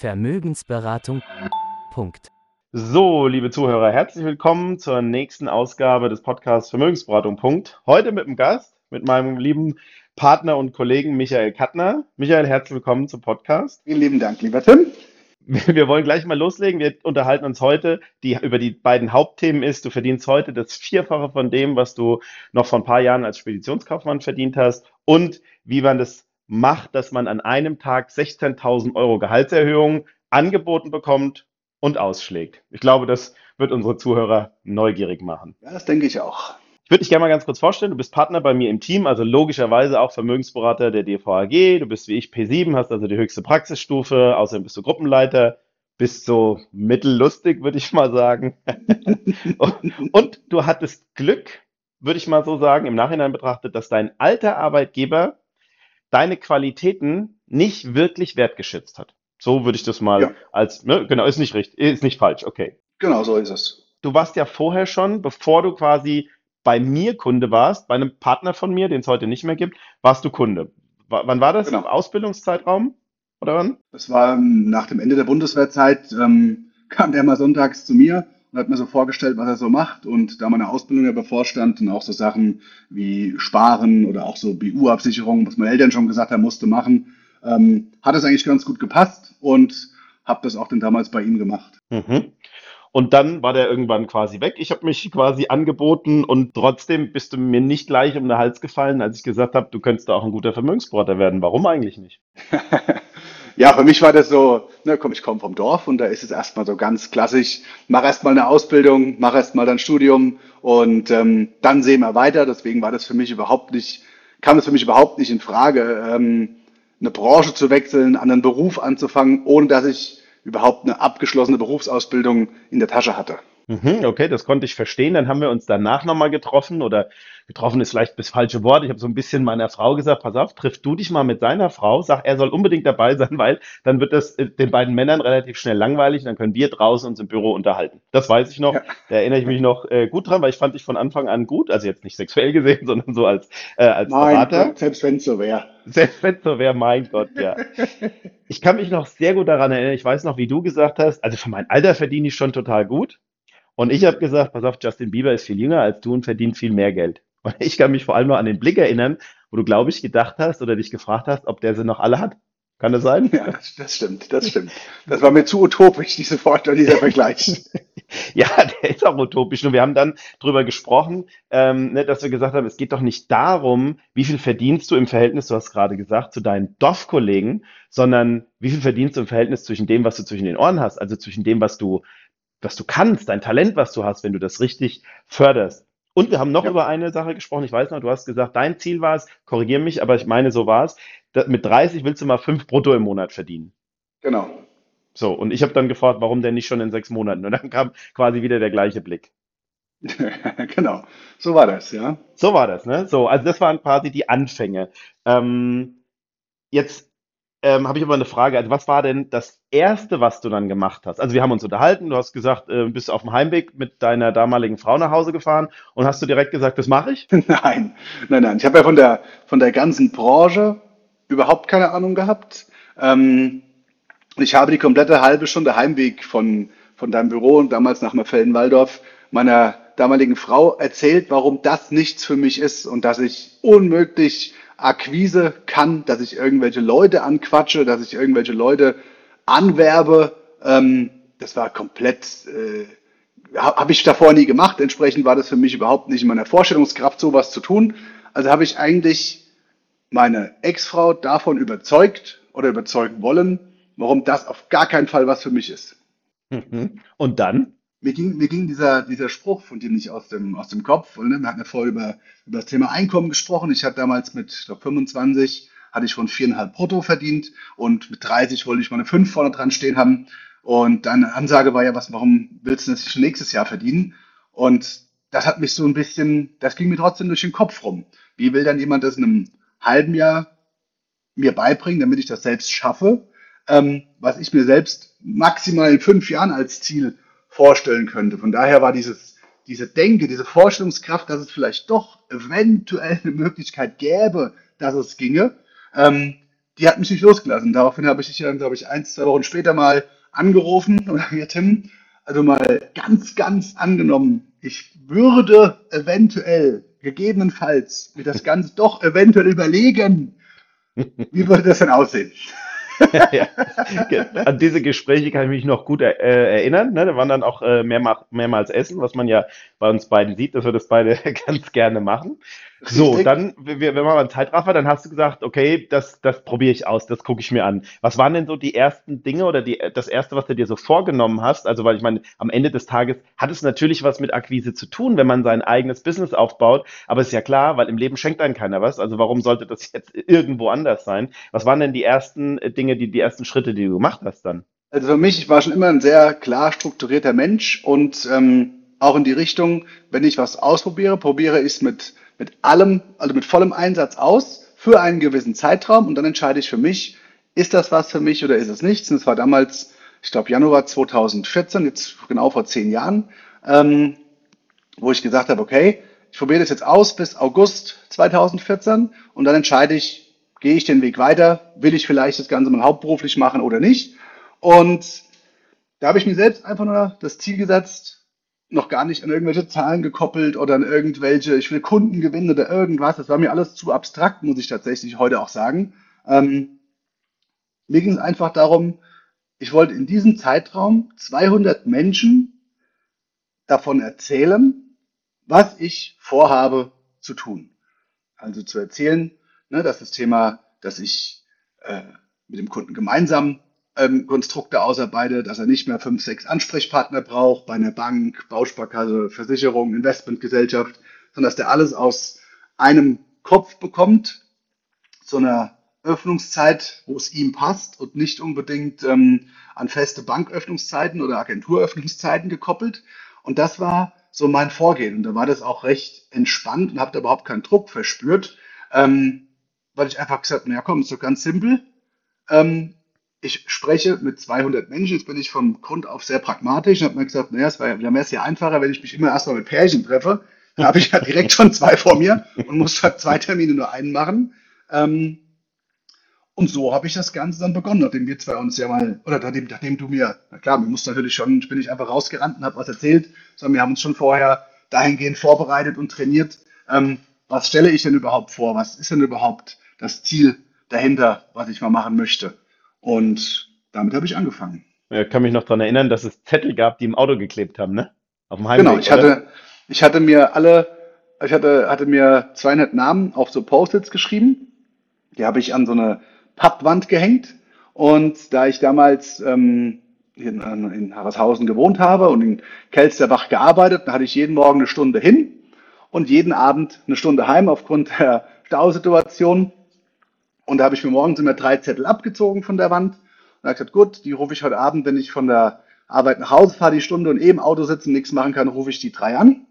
Vermögensberatung. Punkt. So, liebe Zuhörer, herzlich willkommen zur nächsten Ausgabe des Podcasts Vermögensberatung. Punkt. Heute mit einem Gast, mit meinem lieben Partner und Kollegen Michael Kattner. Michael, herzlich willkommen zum Podcast. Vielen lieben Dank, lieber Tim. Wir wollen gleich mal loslegen. Wir unterhalten uns heute die, über die beiden Hauptthemen ist, du verdienst heute das Vierfache von dem, was du noch vor ein paar Jahren als Speditionskaufmann verdient hast und wie man das macht, dass man an einem Tag 16.000 Euro Gehaltserhöhung angeboten bekommt und ausschlägt. Ich glaube, das wird unsere Zuhörer neugierig machen. Ja, das denke ich auch. Ich würde dich gerne mal ganz kurz vorstellen. Du bist Partner bei mir im Team, also logischerweise auch Vermögensberater der DVAG. Du bist wie ich P7, hast also die höchste Praxisstufe. Außerdem bist du Gruppenleiter, bist so mittellustig, würde ich mal sagen. und du hattest Glück, würde ich mal so sagen, im Nachhinein betrachtet, dass dein alter Arbeitgeber deine Qualitäten nicht wirklich wertgeschätzt hat. So würde ich das mal ja. als, ne, genau, ist nicht richtig, ist nicht falsch, okay. Genau, so ist es. Du warst ja vorher schon, bevor du quasi bei mir Kunde warst, bei einem Partner von mir, den es heute nicht mehr gibt, warst du Kunde. W wann war das? Genau. Im Ausbildungszeitraum? Oder wann? Das war ähm, nach dem Ende der Bundeswehrzeit, ähm, kam der mal sonntags zu mir und hat mir so vorgestellt, was er so macht. Und da meine Ausbildung ja bevorstand und auch so Sachen wie Sparen oder auch so BU-Absicherung, was meine Eltern schon gesagt haben, musste machen, ähm, hat es eigentlich ganz gut gepasst und habe das auch dann damals bei ihm gemacht. Mhm. Und dann war der irgendwann quasi weg. Ich habe mich quasi angeboten und trotzdem bist du mir nicht gleich um den Hals gefallen, als ich gesagt habe, du könntest da auch ein guter Vermögensberater werden. Warum eigentlich nicht? Ja, für mich war das so, ne, komm, ich komme vom Dorf und da ist es erstmal so ganz klassisch, mach erstmal eine Ausbildung, mach erstmal dein Studium und ähm, dann sehen wir weiter. Deswegen war das für mich überhaupt nicht, kam es für mich überhaupt nicht in Frage, ähm, eine Branche zu wechseln, einen Beruf anzufangen, ohne dass ich überhaupt eine abgeschlossene Berufsausbildung in der Tasche hatte. Mhm, okay, das konnte ich verstehen. Dann haben wir uns danach nochmal getroffen oder getroffen ist vielleicht das falsche Wort. Ich habe so ein bisschen meiner Frau gesagt, pass auf, triff du dich mal mit seiner Frau, sag, er soll unbedingt dabei sein, weil dann wird das äh, den beiden Männern relativ schnell langweilig, dann können wir draußen uns im Büro unterhalten. Das weiß ich noch, ja. da erinnere ich mich noch äh, gut dran, weil ich fand dich von Anfang an gut, also jetzt nicht sexuell gesehen, sondern so als, äh, als Nein, Berater. selbst wenn es so wäre. Selbst wenn es so wäre, mein Gott, ja. Ich kann mich noch sehr gut daran erinnern, ich weiß noch, wie du gesagt hast, also für mein Alter verdiene ich schon total gut. Und ich habe gesagt, pass auf, Justin Bieber ist viel jünger als du und verdient viel mehr Geld. Und ich kann mich vor allem noch an den Blick erinnern, wo du, glaube ich, gedacht hast oder dich gefragt hast, ob der sie noch alle hat. Kann das sein? Ja, das stimmt, das stimmt. Das war mir zu utopisch, diese Vorstellung, dieser Vergleich. ja, der ist auch utopisch. Und wir haben dann drüber gesprochen, ähm, ne, dass wir gesagt haben, es geht doch nicht darum, wie viel verdienst du im Verhältnis, du hast gerade gesagt, zu deinen Dorfkollegen, sondern wie viel verdienst du im Verhältnis zwischen dem, was du zwischen den Ohren hast, also zwischen dem, was du was du kannst, dein Talent, was du hast, wenn du das richtig förderst. Und wir haben noch ja. über eine Sache gesprochen. Ich weiß noch, du hast gesagt, dein Ziel war es, korrigiere mich, aber ich meine, so war es. Mit 30 willst du mal fünf brutto im Monat verdienen. Genau. So, und ich habe dann gefragt, warum denn nicht schon in sechs Monaten? Und dann kam quasi wieder der gleiche Blick. genau, so war das, ja. So war das, ne? So, also das waren quasi die Anfänge. Ähm, jetzt ähm, habe ich aber eine Frage. Also, was war denn das Erste, was du dann gemacht hast? Also, wir haben uns unterhalten. Du hast gesagt, äh, bist auf dem Heimweg mit deiner damaligen Frau nach Hause gefahren und hast du direkt gesagt, das mache ich? Nein, nein, nein. Ich habe ja von der, von der ganzen Branche überhaupt keine Ahnung gehabt. Ähm, ich habe die komplette halbe Stunde Heimweg von, von deinem Büro und damals nach Merfelden-Walldorf meiner damaligen Frau erzählt, warum das nichts für mich ist und dass ich unmöglich Akquise kann, dass ich irgendwelche Leute anquatsche, dass ich irgendwelche Leute anwerbe. Ähm, das war komplett, äh, habe ich davor nie gemacht. Entsprechend war das für mich überhaupt nicht in meiner Vorstellungskraft, sowas zu tun. Also habe ich eigentlich meine Ex-Frau davon überzeugt oder überzeugen wollen, warum das auf gar keinen Fall was für mich ist. Mhm. Und dann? Mir ging, mir ging dieser, dieser Spruch von dir nicht aus dem, aus dem Kopf. Und, ne? Wir hatten ja vorher über, über das Thema Einkommen gesprochen. Ich hatte damals mit glaub, 25 hatte ich schon viereinhalb brutto verdient und mit 30 wollte ich mal eine 5 vorne dran stehen haben. Und deine Ansage war ja, was, warum willst du das nicht nächstes Jahr verdienen? Und das hat mich so ein bisschen, das ging mir trotzdem durch den Kopf rum. Wie will dann jemand das in einem halben Jahr mir beibringen, damit ich das selbst schaffe, ähm, was ich mir selbst maximal in fünf Jahren als Ziel vorstellen könnte. Von daher war dieses, diese Denke, diese Vorstellungskraft, dass es vielleicht doch eventuell eine Möglichkeit gäbe, dass es ginge, ähm, die hat mich nicht losgelassen. Daraufhin habe ich dich dann, glaube ich, ein, zwei Wochen später mal angerufen und hier, Tim, also mal ganz, ganz angenommen, ich würde eventuell, gegebenenfalls, mir das Ganze doch eventuell überlegen. Wie würde das denn aussehen? ja, an diese Gespräche kann ich mich noch gut äh, erinnern. Ne? Da waren dann auch äh, mehrmals, mehrmals Essen, was man ja bei uns beiden sieht, dass wir das beide ganz gerne machen. So, dann, wenn wir mal Zeitraffer, dann hast du gesagt, okay, das, das probiere ich aus, das gucke ich mir an. Was waren denn so die ersten Dinge oder die, das erste, was du dir so vorgenommen hast? Also, weil ich meine, am Ende des Tages hat es natürlich was mit Akquise zu tun, wenn man sein eigenes Business aufbaut. Aber ist ja klar, weil im Leben schenkt einem keiner was. Also, warum sollte das jetzt irgendwo anders sein? Was waren denn die ersten Dinge, die, die ersten Schritte, die du gemacht hast dann? Also für mich, ich war schon immer ein sehr klar strukturierter Mensch und ähm, auch in die Richtung, wenn ich was ausprobiere, probiere ich es mit mit allem, also mit vollem Einsatz aus für einen gewissen Zeitraum und dann entscheide ich für mich, ist das was für mich oder ist es nichts? Und es war damals, ich glaube, Januar 2014, jetzt genau vor zehn Jahren, ähm, wo ich gesagt habe, okay, ich probiere das jetzt aus bis August 2014 und dann entscheide ich, gehe ich den Weg weiter, will ich vielleicht das Ganze mal hauptberuflich machen oder nicht. Und da habe ich mir selbst einfach nur das Ziel gesetzt, noch gar nicht an irgendwelche Zahlen gekoppelt oder an irgendwelche, ich will Kunden gewinnen oder irgendwas. Das war mir alles zu abstrakt, muss ich tatsächlich heute auch sagen. Ähm, mir ging es einfach darum, ich wollte in diesem Zeitraum 200 Menschen davon erzählen, was ich vorhabe zu tun. Also zu erzählen, ne, dass das Thema, dass ich äh, mit dem Kunden gemeinsam ähm, Konstrukte ausarbeitet, dass er nicht mehr fünf, sechs Ansprechpartner braucht bei einer Bank, Bausparkasse, Versicherung, Investmentgesellschaft, sondern dass der alles aus einem Kopf bekommt, zu einer Öffnungszeit, wo es ihm passt und nicht unbedingt ähm, an feste Banköffnungszeiten oder Agenturöffnungszeiten gekoppelt. Und das war so mein Vorgehen. Und da war das auch recht entspannt und habe da überhaupt keinen Druck verspürt, ähm, weil ich einfach gesagt habe, naja komm, ist so ganz simpel. Ähm, ich spreche mit 200 Menschen, jetzt bin ich vom Grund auf sehr pragmatisch und habe mir gesagt, naja, es wäre wär ja einfacher, wenn ich mich immer erstmal mit Pärchen treffe. Dann habe ich ja direkt schon zwei vor mir und muss halt zwei Termine nur einen machen. Ähm, und so habe ich das Ganze dann begonnen, nachdem wir zwei uns ja mal, oder nachdem, nachdem du mir, na klar, mir musst natürlich schon, ich bin nicht einfach rausgerannt und habe was erzählt, sondern wir haben uns schon vorher dahingehend vorbereitet und trainiert. Ähm, was stelle ich denn überhaupt vor? Was ist denn überhaupt das Ziel dahinter, was ich mal machen möchte? Und damit habe ich angefangen. Ich kann mich noch daran erinnern, dass es Zettel gab, die im Auto geklebt haben, ne? Auf dem Heimweg, Genau, ich oder? hatte, ich hatte mir alle, ich hatte, hatte mir 200 Namen auf so Post-its geschrieben. Die habe ich an so eine Pappwand gehängt. Und da ich damals ähm, in, in Harreshausen gewohnt habe und in Kelsterbach gearbeitet, da hatte ich jeden Morgen eine Stunde hin und jeden Abend eine Stunde heim aufgrund der Stausituation. Und da habe ich mir morgens immer drei Zettel abgezogen von der Wand. Und habe gesagt, gut, die rufe ich heute Abend, wenn ich von der Arbeit nach Hause fahre, die Stunde und eben im Auto sitzen, nichts machen kann, rufe ich die drei an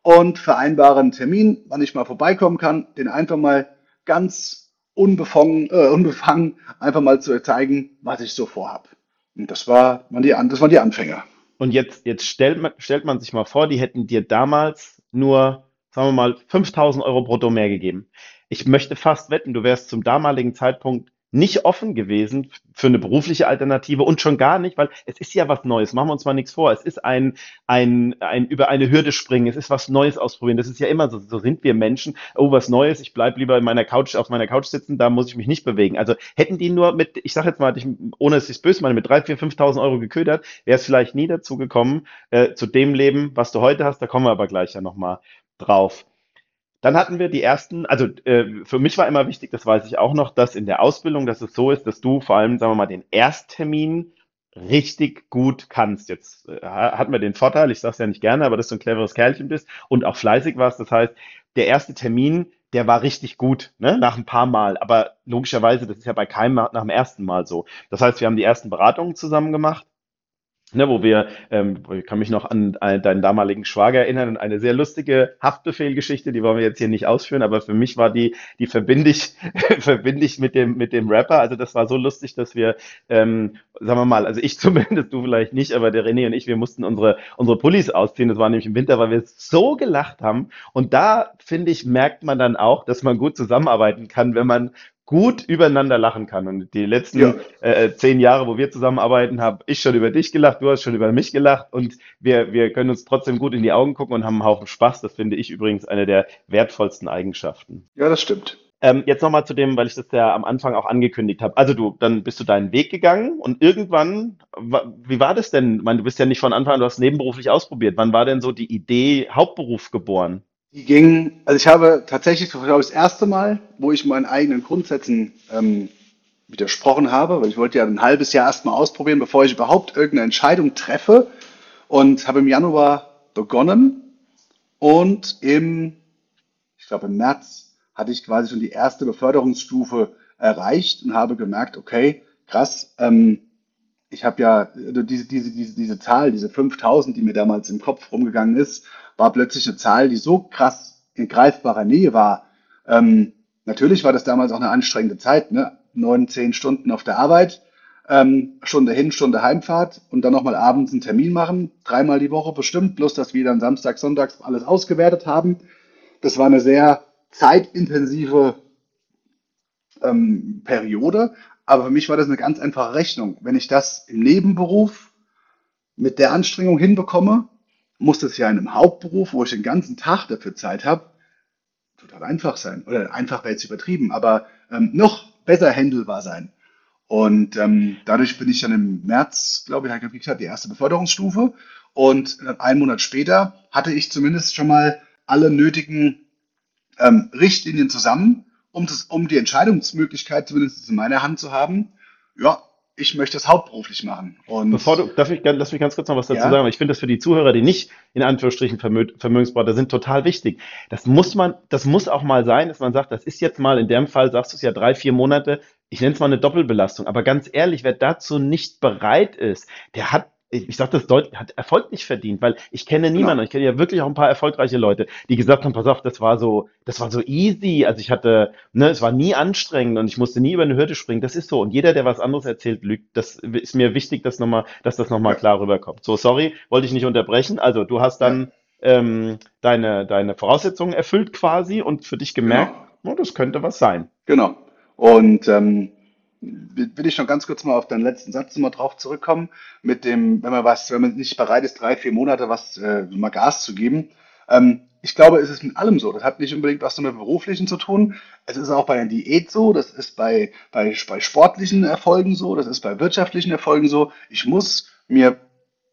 und vereinbare einen Termin, wann ich mal vorbeikommen kann, den einfach mal ganz unbefangen, äh, unbefangen einfach mal zu zeigen, was ich so vorhab. Und das, war, waren die, das waren die Anfänger. Und jetzt, jetzt stellt, man, stellt man sich mal vor, die hätten dir damals nur, sagen wir mal, 5000 Euro brutto mehr gegeben ich möchte fast wetten, du wärst zum damaligen Zeitpunkt nicht offen gewesen für eine berufliche Alternative und schon gar nicht, weil es ist ja was Neues. Machen wir uns mal nichts vor. Es ist ein, ein, ein über eine Hürde springen. Es ist was Neues ausprobieren. Das ist ja immer so. So sind wir Menschen. Oh, was Neues. Ich bleib lieber in meiner Couch, auf meiner Couch sitzen. Da muss ich mich nicht bewegen. Also hätten die nur mit, ich sag jetzt mal, ich, ohne es böse meine, mit drei, vier, 5.000 Euro geködert, wäre es vielleicht nie dazu gekommen, äh, zu dem Leben, was du heute hast. Da kommen wir aber gleich ja nochmal drauf. Dann hatten wir die ersten, also äh, für mich war immer wichtig, das weiß ich auch noch, dass in der Ausbildung, dass es so ist, dass du vor allem, sagen wir mal, den Ersttermin richtig gut kannst. Jetzt äh, hatten wir den Vorteil, ich sage es ja nicht gerne, aber dass du ein cleveres Kerlchen bist und auch fleißig warst. Das heißt, der erste Termin, der war richtig gut, ne? nach ein paar Mal. Aber logischerweise, das ist ja bei keinem nach dem ersten Mal so. Das heißt, wir haben die ersten Beratungen zusammen gemacht Ne, wo wir, ähm, ich kann mich noch an deinen damaligen Schwager erinnern und eine sehr lustige Haftbefehlgeschichte, die wollen wir jetzt hier nicht ausführen, aber für mich war die, die verbinde ich, verbinde ich mit dem, mit dem Rapper. Also das war so lustig, dass wir, ähm, sagen wir mal, also ich zumindest, du vielleicht nicht, aber der René und ich, wir mussten unsere, unsere Pullis ausziehen. Das war nämlich im Winter, weil wir so gelacht haben. Und da, finde ich, merkt man dann auch, dass man gut zusammenarbeiten kann, wenn man gut übereinander lachen kann. Und die letzten Ja, äh, äh, zehn Jahre, wo wir zusammenarbeiten, habe ich schon über dich gelacht, du hast schon über mich gelacht und wir, wir können uns trotzdem gut in die Augen gucken und haben einen Haufen Spaß. Das finde ich übrigens eine der wertvollsten Eigenschaften. ja, das stimmt. Ähm, jetzt nochmal zu dem, weil ich das ja am Anfang auch angekündigt habe. Also du, dann bist du deinen Weg gegangen und irgendwann, wa- wie war das denn? Ich meine, du bist ja nicht von Anfang an, du hast nebenberuflich ausprobiert. Wann war denn so die Idee Hauptberuf geboren? Die ging, also ich habe tatsächlich, glaube ich, das erste Mal, wo ich meinen eigenen Grundsätzen ähm, widersprochen habe, weil ich wollte ja ein halbes Jahr erstmal ausprobieren, bevor ich überhaupt irgendeine Entscheidung treffe und habe im Januar begonnen und im, ich glaube im März hatte ich quasi schon die erste Beförderungsstufe erreicht und habe gemerkt, okay, krass, ähm, ich habe ja also diese, diese, diese, diese Zahl, diese 5000, die mir damals im Kopf rumgegangen ist, war plötzlich eine Zahl, die so krass in greifbarer Nähe war. Ähm, natürlich war das damals auch eine anstrengende Zeit, ne? Neun, zehn Stunden auf der Arbeit, ähm, Stunde hin, Stunde Heimfahrt und dann nochmal abends einen Termin machen, dreimal die Woche bestimmt, bloß dass wir dann Samstag, Sonntags alles ausgewertet haben. Das war eine sehr zeitintensive ähm, Periode, aber für mich war das eine ganz einfache Rechnung. Wenn ich das im Nebenberuf mit der Anstrengung hinbekomme, muss das ja in einem Hauptberuf, wo ich den ganzen Tag dafür Zeit habe, total einfach sein. Oder einfach wäre jetzt übertrieben, aber ähm, noch besser handelbar sein. Und ähm, dadurch bin ich dann im März, glaube ich, habe ich gesagt, die erste Beförderungsstufe. Und äh, einen Monat später hatte ich zumindest schon mal alle nötigen ähm, Richtlinien zusammen, um, das, um die Entscheidungsmöglichkeit zumindest in meiner Hand zu haben. Ja, ich möchte das hauptberuflich machen. Bevor Und du, darf ich, lass mich ganz kurz noch was dazu sagen, ja, weil ich finde das für die Zuhörer, die nicht in Anführungsstrichen Vermö Vermögensberater sind, total wichtig. Das muss man, das muss auch mal sein, dass man sagt, das ist jetzt mal, in dem Fall sagst du es ja drei, vier Monate, ich nenne es mal eine Doppelbelastung. Aber ganz ehrlich, wer dazu nicht bereit ist, der hat, ich, ich sage das deutlich, hat Erfolg nicht verdient, weil ich kenne niemanden, genau. ich kenne ja wirklich auch ein paar erfolgreiche Leute, die gesagt haben, pass auf, das war so, das war so easy, also ich hatte, ne, es war nie anstrengend und ich musste nie über eine Hürde springen, das ist so. Und jeder, der was anderes erzählt, lügt. Das ist mir wichtig, dass nochmal, dass das nochmal Ja, klar rüberkommt. So, sorry, wollte ich nicht unterbrechen. Also, du hast ja, dann ähm, deine, deine Voraussetzungen erfüllt quasi und für dich gemerkt, genau. oh, das könnte was sein. Genau. Und ähm, will ich noch ganz kurz mal auf deinen letzten Satz mal drauf zurückkommen, mit dem, wenn man was, wenn man nicht bereit ist, drei, vier Monate was äh, mal Gas zu geben. Ähm, ich glaube, es ist mit allem so. Das hat nicht unbedingt was mit beruflichen zu tun. Es ist auch bei einer Diät so, das ist bei, bei, bei sportlichen Erfolgen so, das ist bei wirtschaftlichen Erfolgen so. Ich muss mir,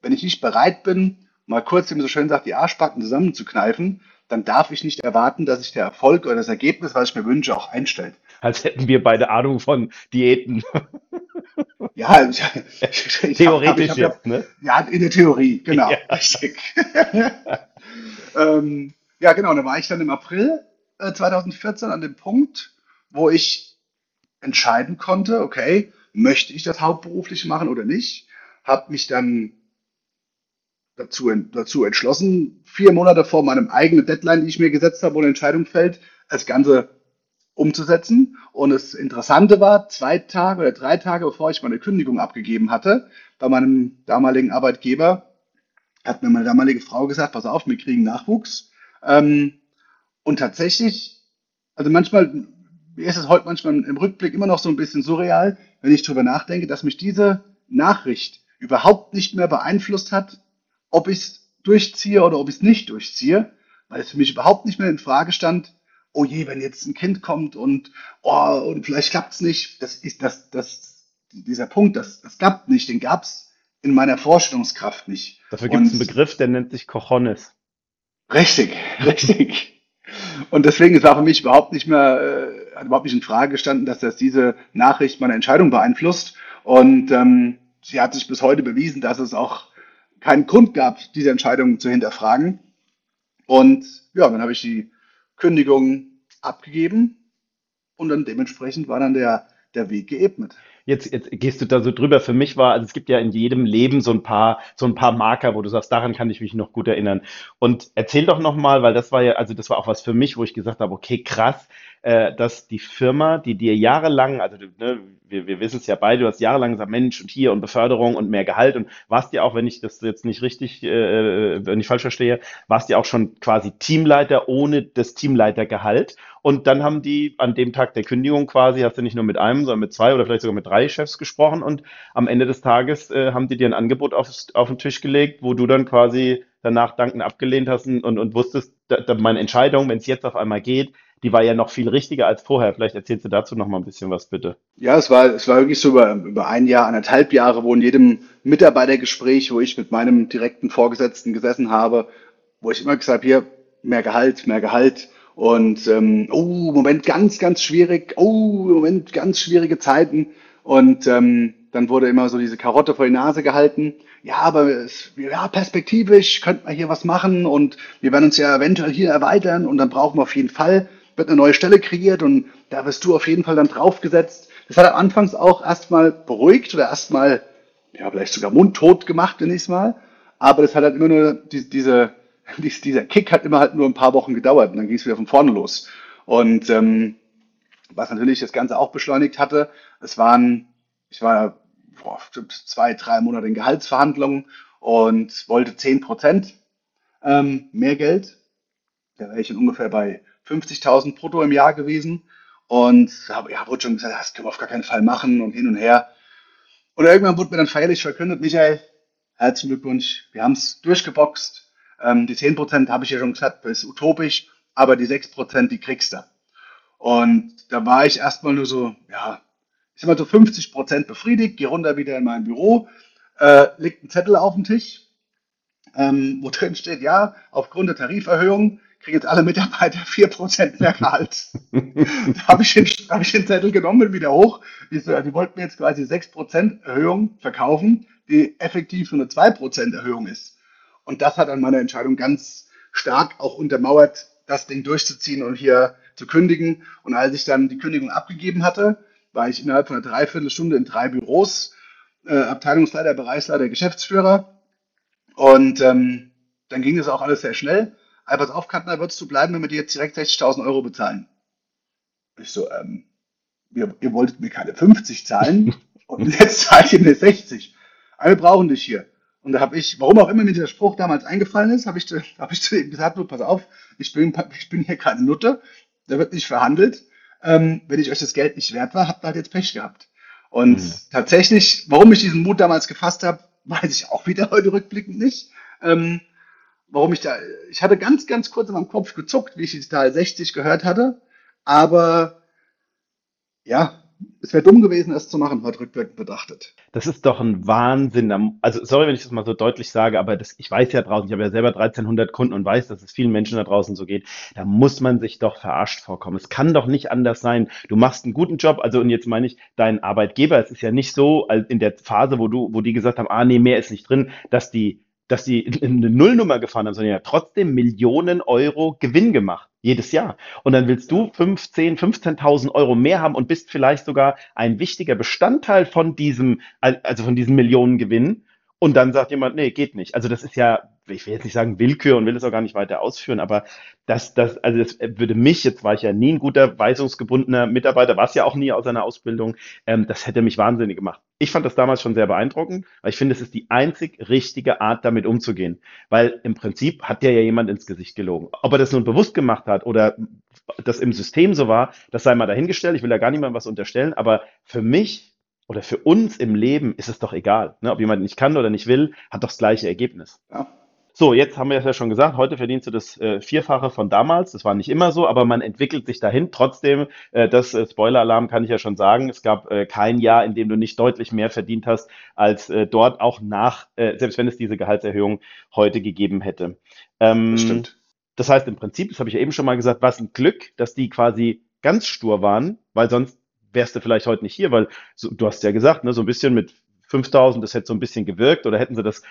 wenn ich nicht bereit bin, mal kurz, wie man so schön sagt, die Arschbacken zusammenzukneifen, dann darf ich nicht erwarten, dass sich der Erfolg oder das Ergebnis, was ich mir wünsche, auch einstellt. Als hätten wir beide Ahnung von Diäten. Ja, ich, ich, hab, Theoretisch hab ja, jetzt, ne? ja, in der Theorie, genau, Ja. richtig. ähm, ja, genau, da war ich dann im April äh, 2014 an dem Punkt, wo ich entscheiden konnte, okay, möchte ich das hauptberuflich machen oder nicht? Habe mich dann dazu, dazu entschlossen, vier Monate vor meinem eigenen Deadline, die ich mir gesetzt habe, wo eine Entscheidung fällt, das Ganze umzusetzen. Und das Interessante war, zwei Tage oder drei Tage bevor ich meine Kündigung abgegeben hatte, bei meinem damaligen Arbeitgeber, hat mir meine damalige Frau gesagt, pass auf, wir kriegen Nachwuchs. Ähm, und tatsächlich, also manchmal, mir ist es heute manchmal im Rückblick immer noch so ein bisschen surreal, wenn ich darüber nachdenke, dass mich diese Nachricht überhaupt nicht mehr beeinflusst hat, ob ich es durchziehe oder ob ich es nicht durchziehe, weil es für mich überhaupt nicht mehr in Frage stand, oh je, wenn jetzt ein Kind kommt und, oh, und vielleicht klappt es nicht. Das ist das, das, dieser Punkt, das, das klappt nicht, den gab es in meiner Vorstellungskraft nicht. Dafür gibt es einen Begriff, der nennt sich Cojones. richtig, richtig. Und deswegen es war für mich überhaupt nicht mehr, äh, hat überhaupt nicht in Frage gestanden, dass das diese Nachricht meine Entscheidung beeinflusst. Und ähm, sie hat sich bis heute bewiesen, dass es auch keinen Grund gab, diese Entscheidung zu hinterfragen. Und ja, dann habe ich die Kündigung abgegeben und dann dementsprechend war dann der, der Weg geebnet. Jetzt, jetzt gehst du da so drüber. Für mich war, also es gibt ja in jedem Leben so ein paar, so ein paar Marker, wo du sagst, daran kann ich mich noch gut erinnern. Und erzähl doch noch mal, weil das war ja, also das war auch was für mich, wo ich gesagt habe, okay, krass, äh, dass die Firma, die dir jahrelang, also ne, wir, wir wissen es ja beide, du hast jahrelang gesagt, Mensch und hier und Beförderung und mehr Gehalt und warst ja auch, wenn ich das jetzt nicht richtig, äh, wenn ich falsch verstehe, warst ja auch schon quasi Teamleiter ohne das Teamleitergehalt. Und dann haben die an dem Tag der Kündigung quasi, hast du nicht nur mit einem, sondern mit zwei oder vielleicht sogar mit drei Chefs gesprochen. Und am Ende des Tages äh, haben die dir ein Angebot auf, auf den Tisch gelegt, wo du dann quasi danach dankend abgelehnt hast und, und wusstest, da, da meine Entscheidung, wenn es jetzt auf einmal geht, die war ja noch viel richtiger als vorher. Vielleicht erzählst du dazu noch mal ein bisschen was, bitte. Ja, es war, es war wirklich so über, über ein Jahr, anderthalb Jahre, wo in jedem Mitarbeitergespräch, wo ich mit meinem direkten Vorgesetzten gesessen habe, wo ich immer gesagt habe, hier, mehr Gehalt, mehr Gehalt. Und ähm, oh, Moment, ganz, ganz schwierig. Oh, Moment, ganz schwierige Zeiten. Und ähm, dann wurde immer so diese Karotte vor die Nase gehalten. Ja, aber es, ja, perspektivisch könnte man hier was machen und wir werden uns ja eventuell hier erweitern und dann brauchen wir auf jeden Fall wird eine neue Stelle kreiert und da wirst du auf jeden Fall dann draufgesetzt. Das hat er anfangs auch erstmal beruhigt oder erstmal, ja, vielleicht sogar mundtot gemacht, wenn ich es mal. Aber das hat halt immer nur, die, diese, dieser Kick hat immer halt nur ein paar Wochen gedauert und dann ging es wieder von vorne los. Und ähm, was natürlich das Ganze auch beschleunigt hatte, es waren, ich war boah, zwei, drei Monate in Gehaltsverhandlungen und wollte zehn Prozent ähm, mehr Geld. Da wäre ich dann ungefähr bei 50.000 brutto im Jahr gewesen. Und habe, ja, wurde schon gesagt, das können wir auf gar keinen Fall machen und hin und her. Und irgendwann wurde mir dann feierlich verkündet, Michael, herzlichen Glückwunsch, wir haben es durchgeboxt. Ähm, die 10% habe ich ja schon gesagt, das ist utopisch, aber die 6%, die kriegst du. Und da war ich erstmal nur so, ja, ich sag mal so 50% befriedigt, gehe runter wieder in mein Büro, äh, liegt ein Zettel auf dem Tisch, ähm, wo drin steht, ja, aufgrund der Tariferhöhung kriegen jetzt alle Mitarbeiter 4% mehr Gehalt. da habe ich, den, hab ich den Zettel genommen und wieder hoch. Die, so, die wollten mir jetzt quasi 6% Erhöhung verkaufen, die effektiv nur eine 2% Erhöhung ist. Und das hat dann meine Entscheidung ganz stark auch untermauert, das Ding durchzuziehen und hier zu kündigen. Und als ich dann die Kündigung abgegeben hatte, war ich innerhalb von einer Dreiviertelstunde in drei Büros, äh, Abteilungsleiter, Bereichsleiter, Geschäftsführer. Und ähm, dann ging das auch alles sehr schnell. Aber pass auf, Kantner, würdest du bleiben, wenn wir dir jetzt direkt 60.000 Euro bezahlen? Ich so, ähm, ihr, ihr wolltet mir keine 50 zahlen und jetzt zahlt ihr mir 60. Aber wir brauchen dich hier. Und da habe ich, warum auch immer mir dieser Spruch damals eingefallen ist, habe ich, hab ich zu ihm gesagt, du, pass auf, ich bin, ich bin hier keine Nutte, da wird nicht verhandelt. Ähm, wenn ich euch das Geld nicht wert war, habt ihr halt jetzt Pech gehabt. Und mhm. tatsächlich, warum ich diesen Mut damals gefasst habe, weiß ich auch wieder heute rückblickend nicht. Ähm, warum ich da, ich hatte ganz, ganz kurz in meinem Kopf gezuckt, wie ich die Zahl 60 gehört hatte, aber ja, es wäre dumm gewesen, es zu machen, heute rückwirkend betrachtet. Das ist doch ein Wahnsinn. Also, sorry, wenn ich das mal so deutlich sage, aber das, ich weiß ja draußen, ich habe ja selber 1300 Kunden und weiß, dass es vielen Menschen da draußen so geht. Da muss man sich doch verarscht vorkommen. Es kann doch nicht anders sein. Du machst einen guten Job, also, und jetzt meine ich, dein Arbeitgeber, es ist ja nicht so, in der Phase, wo du, wo die gesagt haben, ah, nee, mehr ist nicht drin, dass die dass die eine Nullnummer gefahren haben, sondern ja trotzdem Millionen Euro Gewinn gemacht. Jedes Jahr. Und dann willst du 15, 15.000 Euro mehr haben und bist vielleicht sogar ein wichtiger Bestandteil von diesem, also von diesem Millionengewinn. Und dann sagt jemand, nee, geht nicht. Also das ist ja ich will jetzt nicht sagen Willkür und will es auch gar nicht weiter ausführen, aber das, das, also das würde mich, jetzt war ich ja nie ein guter weisungsgebundener Mitarbeiter, war es ja auch nie aus einer Ausbildung, ähm, das hätte mich wahnsinnig gemacht. Ich fand das damals schon sehr beeindruckend, weil ich finde, es ist die einzig richtige Art, damit umzugehen. Weil im Prinzip hat dir ja jemand ins Gesicht gelogen. Ob er das nun bewusst gemacht hat oder das im System so war, das sei mal dahingestellt. Ich will da gar niemandem was unterstellen, aber für mich oder für uns im Leben ist es doch egal. Ne? Ob jemand nicht kann oder nicht will, hat doch das gleiche Ergebnis. Ja. So, jetzt haben wir es ja schon gesagt, heute verdienst du das äh, Vierfache von damals. Das war nicht immer so, aber man entwickelt sich dahin. Trotzdem, äh, das äh, Spoiler-Alarm kann ich ja schon sagen, es gab äh, kein Jahr, in dem du nicht deutlich mehr verdient hast, als äh, dort auch nach, äh, selbst wenn es diese Gehaltserhöhung heute gegeben hätte. Ähm, das stimmt. Das heißt im Prinzip, das habe ich ja eben schon mal gesagt, war es ein Glück, dass die quasi ganz stur waren, weil sonst wärst du vielleicht heute nicht hier, weil so, du hast ja gesagt, ne, so ein bisschen mit 5000, das hätte so ein bisschen gewirkt oder hätten sie das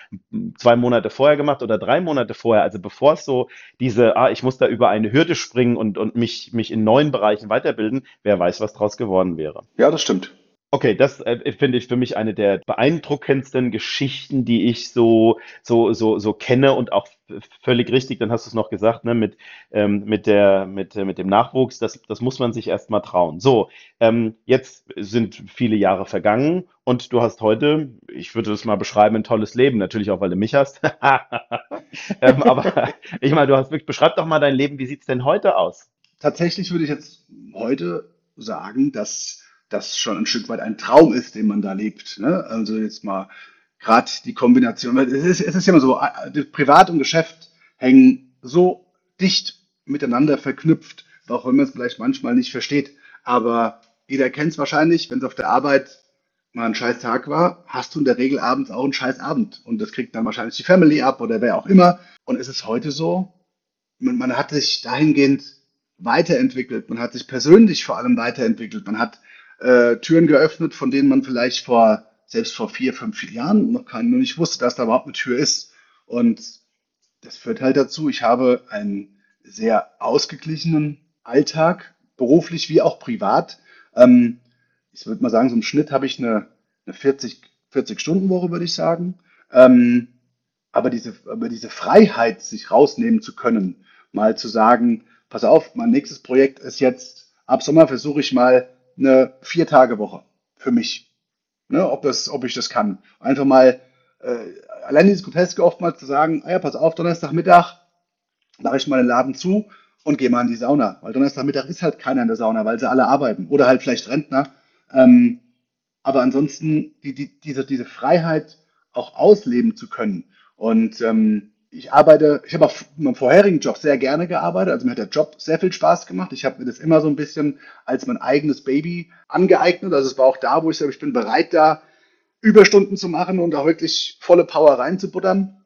zwei Monate vorher gemacht oder drei Monate vorher, also bevor es so diese, ah, ich muss da über eine Hürde springen und, und mich, mich in neuen Bereichen weiterbilden, wer weiß, was draus geworden wäre. Ja, das stimmt. Okay, das äh, finde ich für mich eine der beeindruckendsten Geschichten, die ich so, so, so, so kenne und auch völlig richtig, dann hast du es noch gesagt, ne, mit, ähm, mit, der, mit, äh, mit dem Nachwuchs, das, das muss man sich erstmal trauen. So, ähm, jetzt sind viele Jahre vergangen und du hast heute, ich würde es mal beschreiben, ein tolles Leben, natürlich auch, weil du mich hast. ähm, aber ich meine, du hast wirklich, beschreib doch mal dein Leben, wie sieht's denn heute aus? tatsächlich würde ich jetzt heute sagen, dass das schon ein Stück weit ein Traum ist, den man da lebt. Ne? Also jetzt mal gerade die Kombination, es ist, es ist ja immer so, äh, Privat und Geschäft hängen so dicht miteinander verknüpft, auch wenn man es vielleicht manchmal nicht versteht. Aber jeder kennt es wahrscheinlich, wenn es auf der Arbeit mal ein scheiß Tag war, hast du in der Regel abends auch einen scheiß Abend. Und das kriegt dann wahrscheinlich die Family ab oder wer auch immer. Und es ist heute so, man, man hat sich dahingehend weiterentwickelt. Man hat sich persönlich vor allem weiterentwickelt. Man hat äh, Türen geöffnet, von denen man vielleicht vor, selbst vor vier, fünf Jahren noch, kein, noch nicht wusste, dass da überhaupt eine Tür ist. Und das führt halt dazu, ich habe einen sehr ausgeglichenen Alltag, beruflich wie auch privat. Ähm, ich würde mal sagen, so im Schnitt habe ich eine, eine 40, 40 Stunden Woche, würde ich sagen. Ähm, aber diese, aber diese Freiheit, sich rausnehmen zu können, mal zu sagen, pass auf, mein nächstes Projekt ist jetzt, ab Sommer versuche ich mal eine Vier-Tage-Woche für mich. Ne, ob, das, ob ich das kann. Einfach mal, äh, allein dieses Groteske oftmals zu sagen, ah ja, pass auf, Donnerstagmittag mache ich mal den Laden zu und gehe mal in die Sauna. Weil Donnerstagmittag ist halt keiner in der Sauna, weil sie alle arbeiten. Oder halt vielleicht Rentner. Ähm, aber ansonsten die, die, diese, diese Freiheit auch ausleben zu können. Und ähm, ich arbeite, ich habe auch in meinem vorherigen Job sehr gerne gearbeitet. Also mir hat der Job sehr viel Spaß gemacht. Ich habe mir das immer so ein bisschen als mein eigenes Baby angeeignet. Also es war auch da, wo ich sage, ich bin bereit, da Überstunden zu machen und auch wirklich volle Power reinzubuttern.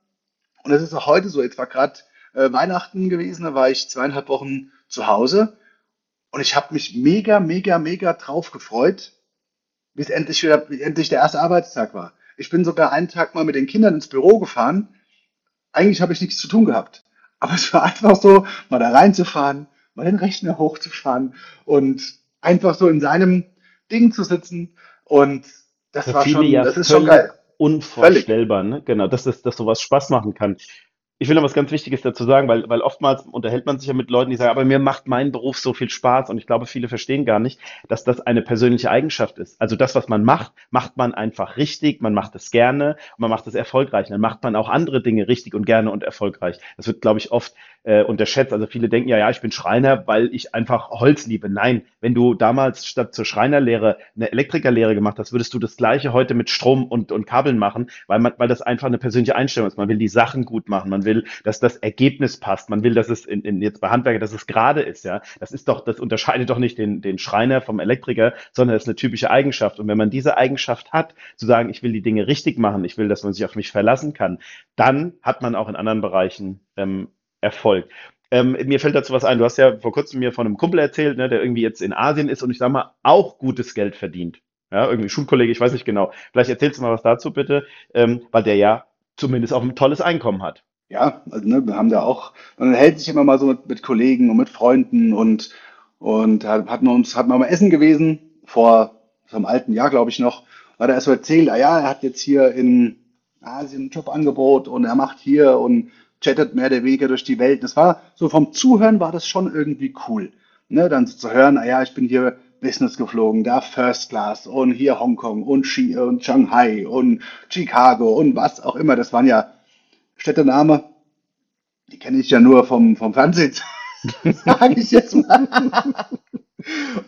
Und das ist auch heute so. Jetzt war gerade äh, Weihnachten gewesen, da war ich zweieinhalb Wochen zu Hause und ich habe mich mega, mega, mega drauf gefreut, bis endlich wieder, endlich der erste Arbeitstag war. Ich bin sogar einen Tag mal mit den Kindern ins Büro gefahren. Eigentlich habe ich nichts zu tun gehabt. Aber es war einfach so, mal da reinzufahren, mal den Rechner hochzufahren und einfach so in seinem Ding zu sitzen. Und das Für war schon, ja das ist schon geil. Völlig. unvorstellbar, ne? Genau, dass das, dass sowas Spaß machen kann. Ich will noch was ganz Wichtiges dazu sagen, weil, weil oftmals unterhält man sich ja mit Leuten, die sagen, aber mir macht mein Beruf so viel Spaß und ich glaube, viele verstehen gar nicht, dass das eine persönliche Eigenschaft ist. Also das, was man macht, macht man einfach richtig, man macht es gerne und man macht es erfolgreich. Dann macht man auch andere Dinge richtig und gerne und erfolgreich. Das wird, glaube ich, oft äh, unterschätzt. Also viele denken ja, ja, ich bin Schreiner, weil ich einfach Holz liebe. Nein, wenn du damals statt zur Schreinerlehre eine Elektrikerlehre gemacht hast, würdest du das Gleiche heute mit Strom und, und Kabeln machen, weil man, weil das einfach eine persönliche Einstellung ist. Man will die Sachen gut machen, man will, dass das Ergebnis passt, man will, dass es in, in jetzt bei Handwerker, dass es gerade ist, ja. Das ist doch, das unterscheidet doch nicht den, den Schreiner vom Elektriker, sondern das ist eine typische Eigenschaft. Und wenn man diese Eigenschaft hat, zu sagen, ich will die Dinge richtig machen, ich will, dass man sich auf mich verlassen kann, dann hat man auch in anderen Bereichen ähm, Erfolg. Ähm, mir fällt dazu was ein. Du hast ja vor kurzem mir von einem Kumpel erzählt, ne, der irgendwie jetzt in Asien ist und ich sag mal auch gutes Geld verdient. Ja, irgendwie Schulkollege, ich weiß nicht genau. Vielleicht erzählst du mal was dazu bitte, ähm, weil der ja zumindest auch ein tolles Einkommen hat. Ja, also ne, wir haben da auch, man hält sich immer mal so mit, mit Kollegen und mit Freunden und, und da hatten wir uns, hatten wir mal essen gewesen, vor so einem alten Jahr, glaube ich noch, hat er erst so erzählt, ah ja, er hat jetzt hier in Asien ein Jobangebot und er macht hier und chattet mehr oder weniger durch die Welt. Das war so vom Zuhören war das schon irgendwie cool. Ne, dann zu hören, ah ja, ich bin hier Business geflogen, da First Class und hier Hongkong und, Shi und Shanghai und Chicago und was auch immer. Das waren ja Städtename, die kenne ich ja nur vom, vom Fernsehen, sage ich jetzt mal.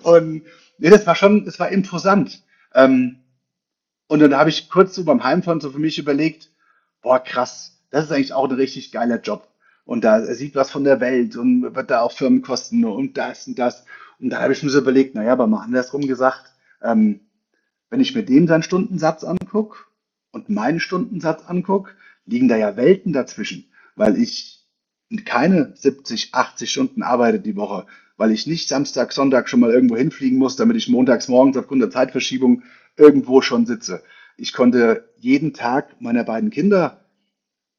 Und nee, das war schon, das war imposant. Ähm, und dann habe ich kurz so beim Heimfahren so für mich überlegt, boah, krass, das ist eigentlich auch ein richtig geiler Job. Und da sieht was von der Welt und wird da auch Firmenkosten und das und das. Und da habe ich mir so überlegt, naja, aber mal andersrum gesagt, ähm, wenn ich mir dem seinen Stundensatz angucke und meinen Stundensatz angucke, liegen da ja Welten dazwischen, weil ich keine 70, 80 Stunden arbeite die Woche, weil ich nicht Samstag, Sonntag schon mal irgendwo hinfliegen muss, damit ich montags morgens aufgrund der Zeitverschiebung irgendwo schon sitze. Ich konnte jeden Tag meiner beiden Kinder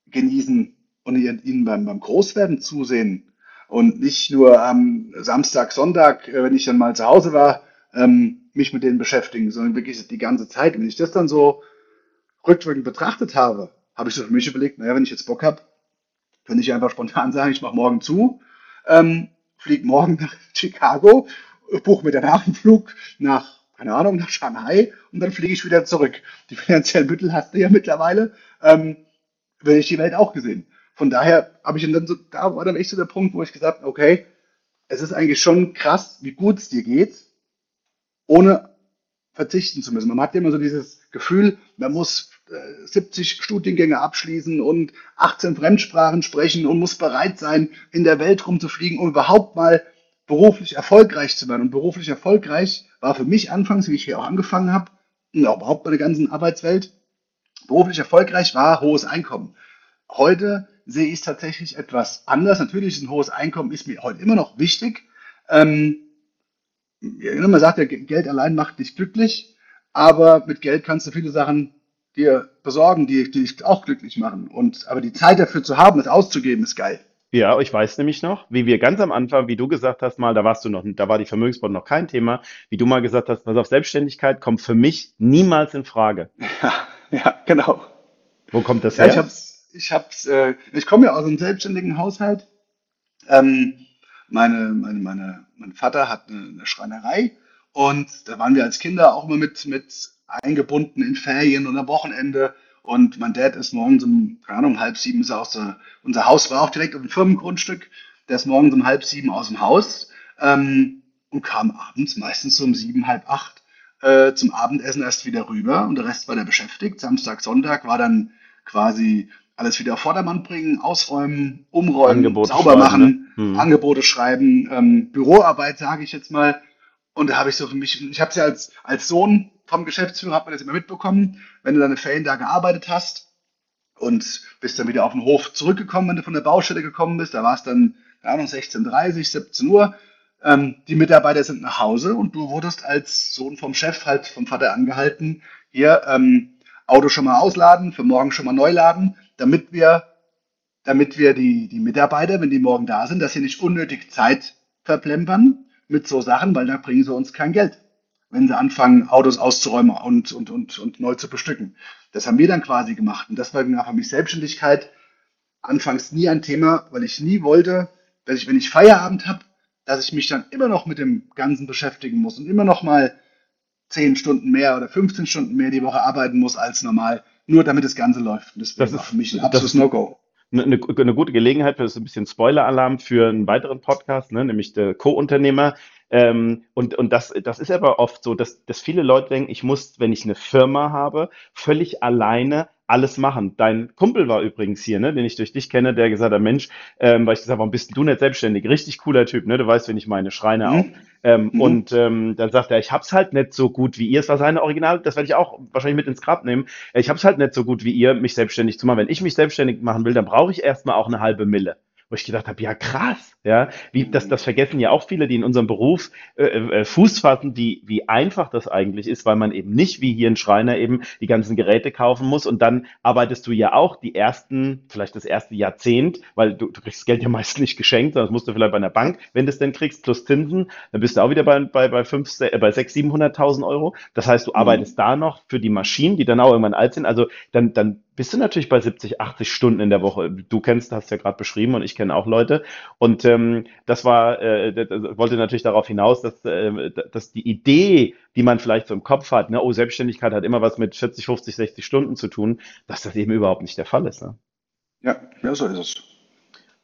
genießen und ihnen beim, beim Großwerden zusehen und nicht nur am Samstag, Sonntag, äh, wenn ich dann mal zu Hause war, ähm, mich mit denen beschäftigen, sondern wirklich die ganze Zeit. Wenn ich das dann so rückwirkend betrachtet habe, habe ich so für mich überlegt, naja, wenn ich jetzt Bock habe, könnte ich einfach spontan sagen, ich mache morgen zu, ähm, fliege morgen nach Chicago, buche mir danach einen Flug nach, keine Ahnung, nach Shanghai und dann fliege ich wieder zurück. Die finanziellen Mittel hast du ja mittlerweile, ähm, wenn ich die Welt auch gesehen. Von daher habe ich dann so, da war dann echt so der Punkt, wo ich gesagt habe, okay, es ist eigentlich schon krass, wie gut es dir geht, ohne verzichten zu müssen. Man hat immer so dieses Gefühl, man muss äh, 70 Studiengänge abschließen und 18 Fremdsprachen sprechen und muss bereit sein, in der Welt rumzufliegen, um überhaupt mal beruflich erfolgreich zu werden. Und beruflich erfolgreich war für mich anfangs, wie ich hier auch angefangen habe, und auch überhaupt bei der ganzen Arbeitswelt, beruflich erfolgreich war hohes Einkommen. Heute sehe ich es tatsächlich etwas anders. Natürlich ist ein hohes Einkommen ist mir heute immer noch wichtig. Ähm, man sagt ja, Geld allein macht dich glücklich, aber mit Geld kannst du viele Sachen dir besorgen, die, die dich auch glücklich machen. Und aber die Zeit dafür zu haben, es auszugeben, ist geil. Ja, ich weiß nämlich noch, wie wir ganz am Anfang, wie du gesagt hast, mal, da warst du noch, da war die Vermögensbord noch kein Thema, wie du mal gesagt hast, pass auf, Selbstständigkeit kommt für mich niemals in Frage. Ja, ja, genau. Wo kommt das Ja, ich her? hab's, ich hab's, äh, ich komme ja aus einem selbstständigen Haushalt. Ähm, meine, meine, meine, mein Vater hat eine, eine Schreinerei und da waren wir als Kinder auch immer mit, mit eingebunden in Ferien und am Wochenende. Und mein Dad ist morgens um, keine Ahnung, halb sieben ist aus der, unser Haus war auch direkt auf dem Firmengrundstück. Der ist morgens um halb sieben aus dem Haus ähm, und kam abends meistens so um sieben, halb acht äh, zum Abendessen erst wieder rüber und der Rest war der beschäftigt. Samstag, Sonntag war dann quasi alles wieder auf Vordermann bringen, ausräumen, umräumen, Angebote sauber schreiben, ne? machen, Hm. Angebote schreiben, ähm, Büroarbeit, sage ich jetzt mal. Und da habe ich so für mich, ich habe es ja als, als Sohn vom Geschäftsführer, hat man das immer mitbekommen, wenn du deine Ferien da gearbeitet hast und bist dann wieder auf den Hof zurückgekommen, wenn du von der Baustelle gekommen bist, da war es dann, keine Ahnung, 16.30 17 Uhr. Ähm, die Mitarbeiter sind nach Hause und du wurdest als Sohn vom Chef halt vom Vater angehalten, hier ähm, Auto schon mal ausladen, für morgen schon mal neu laden, damit wir damit wir die, die Mitarbeiter, wenn die morgen da sind, dass sie nicht unnötig Zeit verplempern mit so Sachen, weil da bringen sie uns kein Geld, wenn sie anfangen, Autos auszuräumen und, und, und, und neu zu bestücken. Das haben wir dann quasi gemacht. Und das war für mich Selbstständigkeit anfangs nie ein Thema, weil ich nie wollte, dass ich, wenn ich Feierabend habe, dass ich mich dann immer noch mit dem Ganzen beschäftigen muss und immer noch mal 10 Stunden mehr oder 15 Stunden mehr die Woche arbeiten muss als normal, nur damit das Ganze läuft. Das deswegen war für ist, mich ein das absolutes ist No-Go. eine, eine, gute Gelegenheit für so ein bisschen Spoiler-Alarm für einen weiteren Podcast, ne, nämlich der Co-Unternehmer. Ähm, und und das, das ist aber oft so, dass, dass viele Leute denken, ich muss, wenn ich eine Firma habe, völlig alleine alles machen. Dein Kumpel war übrigens hier, ne, den ich durch dich kenne, der gesagt hat, Mensch, ähm, weil ich gesagt habe, warum bist du nicht selbstständig? Richtig cooler Typ, ne? Du weißt, wen ich meine, Schreiner auch. Mhm. Ähm, Mhm. und ähm, dann sagt er, ich hab's halt nicht so gut wie ihr. Es war seine Original, das werde ich auch wahrscheinlich mit ins Grab nehmen. Ich hab's halt nicht so gut wie ihr, mich selbstständig zu machen. Wenn ich mich selbstständig machen will, dann brauche ich erstmal auch eine halbe Mille. Wo ich gedacht habe, ja krass, ja, wie das, das vergessen ja auch viele, die in unserem Beruf äh, äh, Fuß fassen, wie, wie einfach das eigentlich ist, weil man eben nicht wie hier ein Schreiner eben die ganzen Geräte kaufen muss und dann arbeitest du ja auch die ersten, vielleicht das erste Jahrzehnt, weil du, du kriegst das Geld ja meist nicht geschenkt, sondern das musst du vielleicht bei einer Bank, wenn du es denn kriegst, plus Zinsen, dann bist du auch wieder bei, bei, bei, fünf, äh, bei 600.000, 700.000 Euro. Das heißt, du Mhm. arbeitest da noch für die Maschinen, die dann auch irgendwann alt sind. Also dann, dann bist du natürlich bei 70, 80 Stunden in der Woche. Du kennst, hast ja gerade beschrieben und ich kenne auch Leute. Und ähm, das war, äh, das, wollte natürlich darauf hinaus, dass, äh, dass die Idee, die man vielleicht so im Kopf hat, ne, oh, Selbstständigkeit hat immer was mit 40, 50, 60 Stunden zu tun, dass das eben überhaupt nicht der Fall ist. Ne? Ja, ja, so ist es.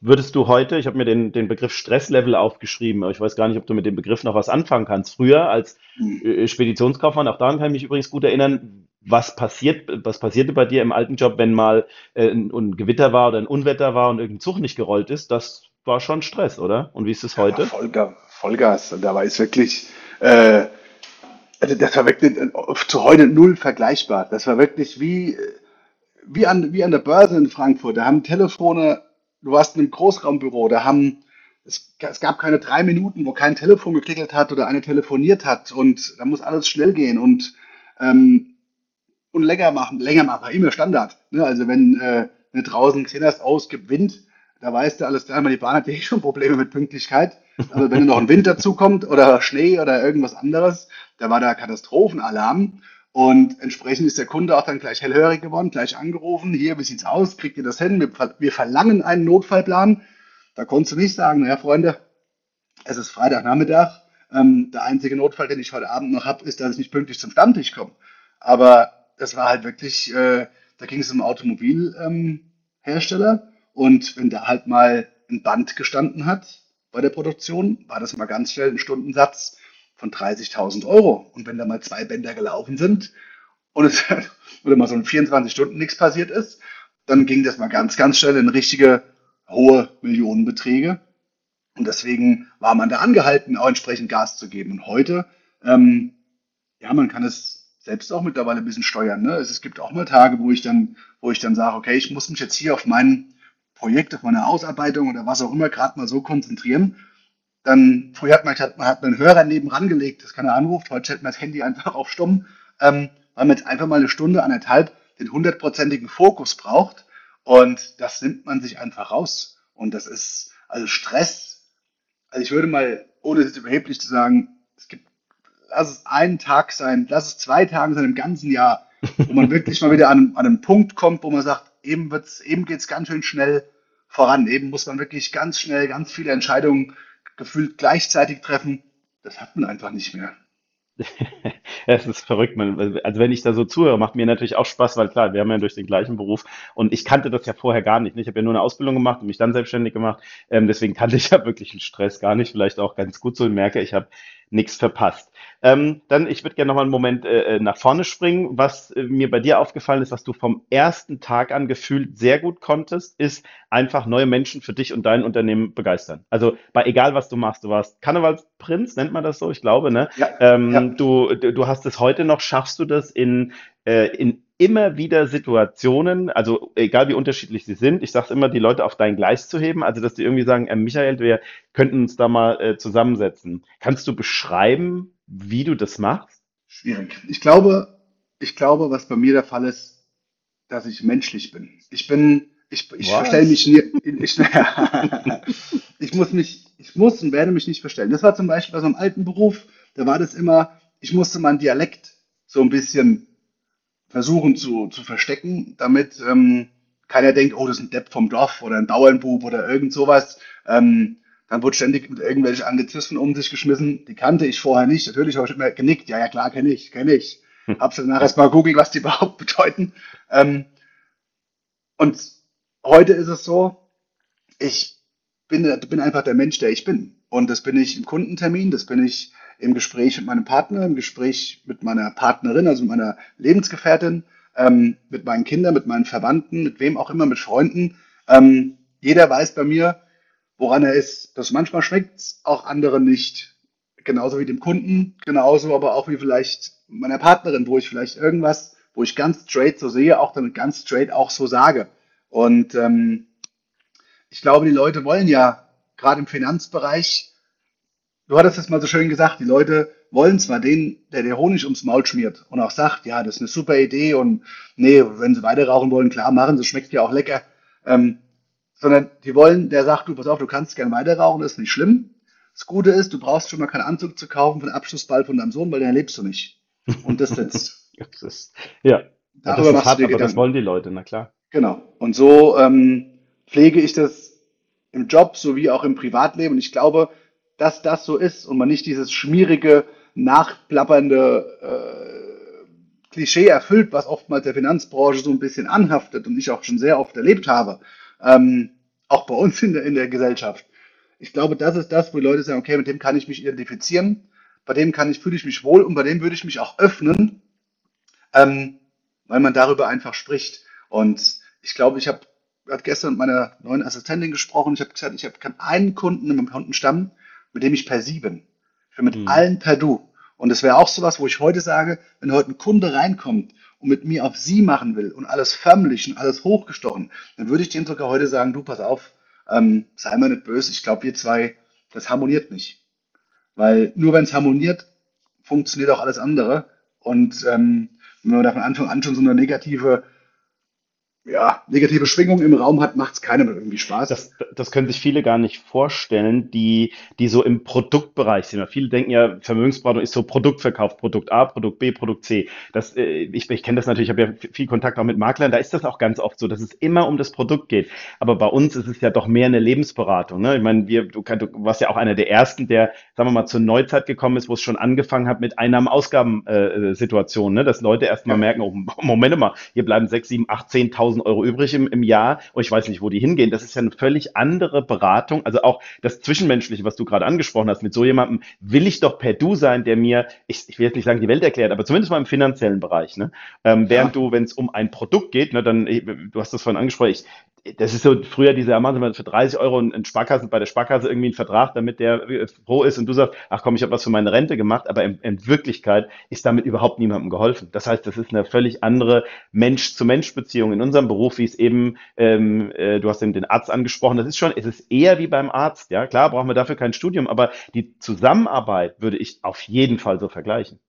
Würdest du heute, ich habe mir den, den Begriff Stresslevel aufgeschrieben, aber ich weiß gar nicht, ob du mit dem Begriff noch was anfangen kannst. Früher als Mhm. äh, Speditionskaufmann, auch daran kann ich mich übrigens gut erinnern, was passiert, was passierte bei dir im alten Job, wenn mal äh, ein, ein Gewitter war oder ein Unwetter war und irgendein Zug nicht gerollt ist? Das war schon Stress, oder? Und wie ist es Ja, heute? Vollgas, Vollgas. Und da war es wirklich, äh, also das war wirklich äh, zu heute null vergleichbar. Das war wirklich wie, wie an, wie an der Börse in Frankfurt. Da haben Telefone, du warst in einem Großraumbüro, da haben, es, es gab keine drei Minuten, wo kein Telefon geklingelt hat oder eine telefoniert hat und da muss alles schnell gehen und, ähm, und länger machen, länger machen, war immer Standard. Ne? Also wenn, äh, wenn du draußen gesehen hast, aus gibt Wind, da weißt du alles klar, die Bahn hat ja eh schon Probleme mit Pünktlichkeit. Aber wenn noch ein Wind dazukommt oder Schnee oder irgendwas anderes, da war da Katastrophenalarm. Und entsprechend ist der Kunde auch dann gleich hellhörig geworden, gleich angerufen. Hier, wie sieht's aus? Kriegt ihr das hin? Wir, wir verlangen einen Notfallplan. Da konntest du nicht sagen, naja, Freunde, es ist Freitagnachmittag. Ähm, der einzige Notfall, den ich heute Abend noch habe, ist, dass ich nicht pünktlich zum Stammtisch komme. Aber das war halt wirklich, äh, da ging es um Automobilhersteller. Ähm, und wenn da halt mal ein Band gestanden hat, bei der Produktion, war das mal ganz schnell ein Stundensatz von 30.000 Euro. Und wenn da mal zwei Bänder gelaufen sind und es oder mal so in 24 Stunden nichts passiert ist, dann ging das mal ganz, ganz schnell in richtige hohe Millionenbeträge. Und deswegen war man da angehalten, auch entsprechend Gas zu geben. Und heute, ähm, ja, man kann es selbst auch mittlerweile ein bisschen steuern. Ne? Es, es gibt auch mal Tage, wo ich dann, wo ich dann sage, okay, ich muss mich jetzt hier auf mein Projekt, auf meine Ausarbeitung oder was auch immer gerade mal so konzentrieren. Dann, früher hat man, hat, man hat einen Hörer nebenan gelegt, das keiner anruft, heute stellt man das Handy einfach auf stumm, ähm, weil man jetzt einfach mal eine Stunde, anderthalb den hundertprozentigen Fokus braucht. Und das nimmt man sich einfach raus. Und das ist, also Stress, also ich würde mal, ohne es überheblich zu sagen, es gibt, lass es einen Tag sein, lass es zwei Tage sein im ganzen Jahr, wo man wirklich mal wieder an, an einen Punkt kommt, wo man sagt, eben eben geht's ganz schön schnell voran. Eben muss man wirklich ganz schnell ganz viele Entscheidungen gefühlt gleichzeitig treffen. Das hat man einfach nicht mehr. Es ist verrückt. Man, also wenn ich da so zuhöre, macht mir natürlich auch Spaß, weil klar, wir haben ja durch den gleichen Beruf und ich kannte das ja vorher gar nicht. Ich habe ja nur eine Ausbildung gemacht und mich dann selbstständig gemacht. Ähm, deswegen kannte ich ja wirklich den Stress gar nicht. Vielleicht auch ganz gut so und merke, ich habe nichts verpasst. Ähm, dann, ich würde gerne noch mal einen Moment äh, äh, nach vorne springen. Was äh, mir bei dir aufgefallen ist, was du vom ersten Tag an gefühlt sehr gut konntest, ist einfach neue Menschen für dich und dein Unternehmen begeistern. Also bei egal was du machst, du warst Karnevalsprinz, nennt man das so, ich glaube, ne? Ja, ähm, ja. Du, du hast es heute noch, schaffst du das in, äh, in immer wieder Situationen, also egal wie unterschiedlich sie sind, ich sage immer, die Leute auf dein Gleis zu heben, also dass die irgendwie sagen, äh, Michael, wir könnten uns da mal äh, zusammensetzen. Kannst du beschreiben, wie du das machst? Schwierig. Ich glaube, ich glaube, was bei mir der Fall ist, dass ich menschlich bin. Ich bin, ich, ich verstelle mich nie, ich, ich muss mich, ich muss und werde mich nicht verstellen. Das war zum Beispiel bei so einem alten Beruf, da war das immer, ich musste meinen Dialekt so ein bisschen versuchen zu, zu verstecken, damit ähm, keiner denkt, oh, das ist ein Depp vom Dorf oder ein Bauernbub oder irgend sowas. Ähm, dann wurde ständig mit irgendwelchen Anglizismen um sich geschmissen. Die kannte ich vorher nicht. Natürlich habe ich immer genickt. Ja, ja, klar, kenne ich, kenne ich. Hm. Hab's dann nachher erstmal googelt, was die überhaupt bedeuten. Ähm, und heute ist es so, ich bin, bin einfach der Mensch, der ich bin. Und das bin ich im Kundentermin, das bin ich im Gespräch mit meinem Partner, im Gespräch mit meiner Partnerin, also meiner Lebensgefährtin, ähm, mit meinen Kindern, mit meinen Verwandten, mit wem auch immer, mit Freunden. Ähm, jeder weiß bei mir, woran er ist. Das manchmal schmeckt es auch anderen nicht. Genauso wie dem Kunden, genauso aber auch wie vielleicht meiner Partnerin, wo ich vielleicht irgendwas, wo ich ganz straight so sehe, auch dann ganz straight auch so sage. Und ähm, ich glaube, die Leute wollen ja gerade im Finanzbereich du hattest es mal so schön gesagt, die Leute wollen zwar den, der der Honig ums Maul schmiert und auch sagt, ja, das ist eine super Idee und nee, wenn sie weiter rauchen wollen, klar machen, das schmeckt ja auch lecker, ähm, sondern die wollen, der sagt, du, pass auf, du kannst gerne weiter rauchen, das ist nicht schlimm. Das Gute ist, du brauchst schon mal keinen Anzug zu kaufen für den Abschlussball von deinem Sohn, weil den erlebst du nicht. Und das sitzt. ja, darüber das ist hart, aber das wollen die Leute, na klar. Genau. Und so ähm, pflege ich das im Job sowie auch im Privatleben. Und ich glaube, dass das so ist und man nicht dieses schmierige, nachplappernde äh, Klischee erfüllt, was oftmals der Finanzbranche so ein bisschen anhaftet und ich auch schon sehr oft erlebt habe, ähm, auch bei uns in der, in der Gesellschaft. Ich glaube, das ist das, wo die Leute sagen, okay, mit dem kann ich mich identifizieren, bei dem kann ich, fühle ich mich wohl und bei dem würde ich mich auch öffnen, ähm, weil man darüber einfach spricht. Und ich glaube, ich habe hab gestern mit meiner neuen Assistentin gesprochen. Ich habe gesagt, ich habe keinen Kunden in meinem Kundenstamm, mit dem ich per Sie bin. Ich bin mit mhm. allen per Du. Und das wäre auch sowas, wo ich heute sage, wenn heute ein Kunde reinkommt und mit mir auf Sie machen will und alles förmlich und alles hochgestochen, dann würde ich dem sogar heute sagen, du pass auf, ähm, sei mal nicht böse, ich glaube, wir zwei, das harmoniert nicht. Weil nur wenn es harmoniert, funktioniert auch alles andere. Und ähm, wenn man da von Anfang an schon so eine negative ja, negative Schwingung im Raum hat, macht es keinem irgendwie Spaß. Das, das können sich viele gar nicht vorstellen, die, die so im Produktbereich sind. Viele denken ja, Vermögensberatung ist so Produktverkauf, Produkt A, Produkt B, Produkt C. Das, äh, ich ich kenne das natürlich, ich habe ja viel Kontakt auch mit Maklern, da ist das auch ganz oft so, dass es immer um das Produkt geht. Aber bei uns ist es ja doch mehr eine Lebensberatung. Ne? Ich meine, wir, du, du warst ja auch einer der ersten, der, sagen wir mal, zur Neuzeit gekommen ist, wo es schon angefangen hat mit Einnahmen-Ausgaben-Situationen, äh, äh, ne? dass Leute erstmal ja. merken, oh, Moment mal, hier bleiben 6, 7, 8, 10.000 10.000 Euro übrig im, im Jahr und ich weiß nicht, wo die hingehen. Das ist ja eine völlig andere Beratung. Also auch das Zwischenmenschliche, was du gerade angesprochen hast, mit so jemandem will ich doch per Du sein, der mir, ich, ich will jetzt nicht sagen, die Welt erklärt, aber zumindest mal im finanziellen Bereich. Ne? Ähm, während ja. du, wenn es um ein Produkt geht, ne, dann, äh, du hast das vorhin angesprochen, ich, das ist so früher diese, Sie für 30 Euro ein Sparkasse, bei der Sparkasse irgendwie einen Vertrag, damit der froh ist und du sagst, ach komm, ich habe was für meine Rente gemacht, aber in, in, Wirklichkeit ist damit überhaupt niemandem geholfen. Das heißt, das ist eine völlig andere Mensch-zu-Mensch-Beziehung in unserem Beruf, wie es eben, ähm, äh, du hast eben den Arzt angesprochen, das ist schon, es ist eher wie beim Arzt, ja, klar brauchen wir dafür kein Studium, aber die Zusammenarbeit würde ich auf jeden Fall so vergleichen.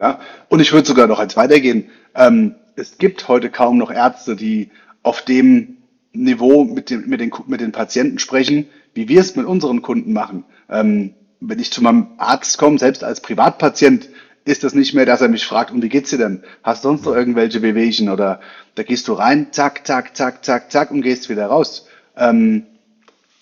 Ja, und ich würde sogar noch eins weitergehen. Ähm, es gibt heute kaum noch Ärzte, die auf dem Niveau mit, dem, mit, den, mit den Patienten sprechen, wie wir es mit unseren Kunden machen. Ähm, wenn ich zu meinem Arzt komme, selbst als Privatpatient, ist das nicht mehr, dass er mich fragt, und wie geht's dir denn? Hast du sonst noch irgendwelche Wehwehchen? Oder da gehst du rein, zack, zack, zack, zack, zack und gehst wieder raus. Ähm,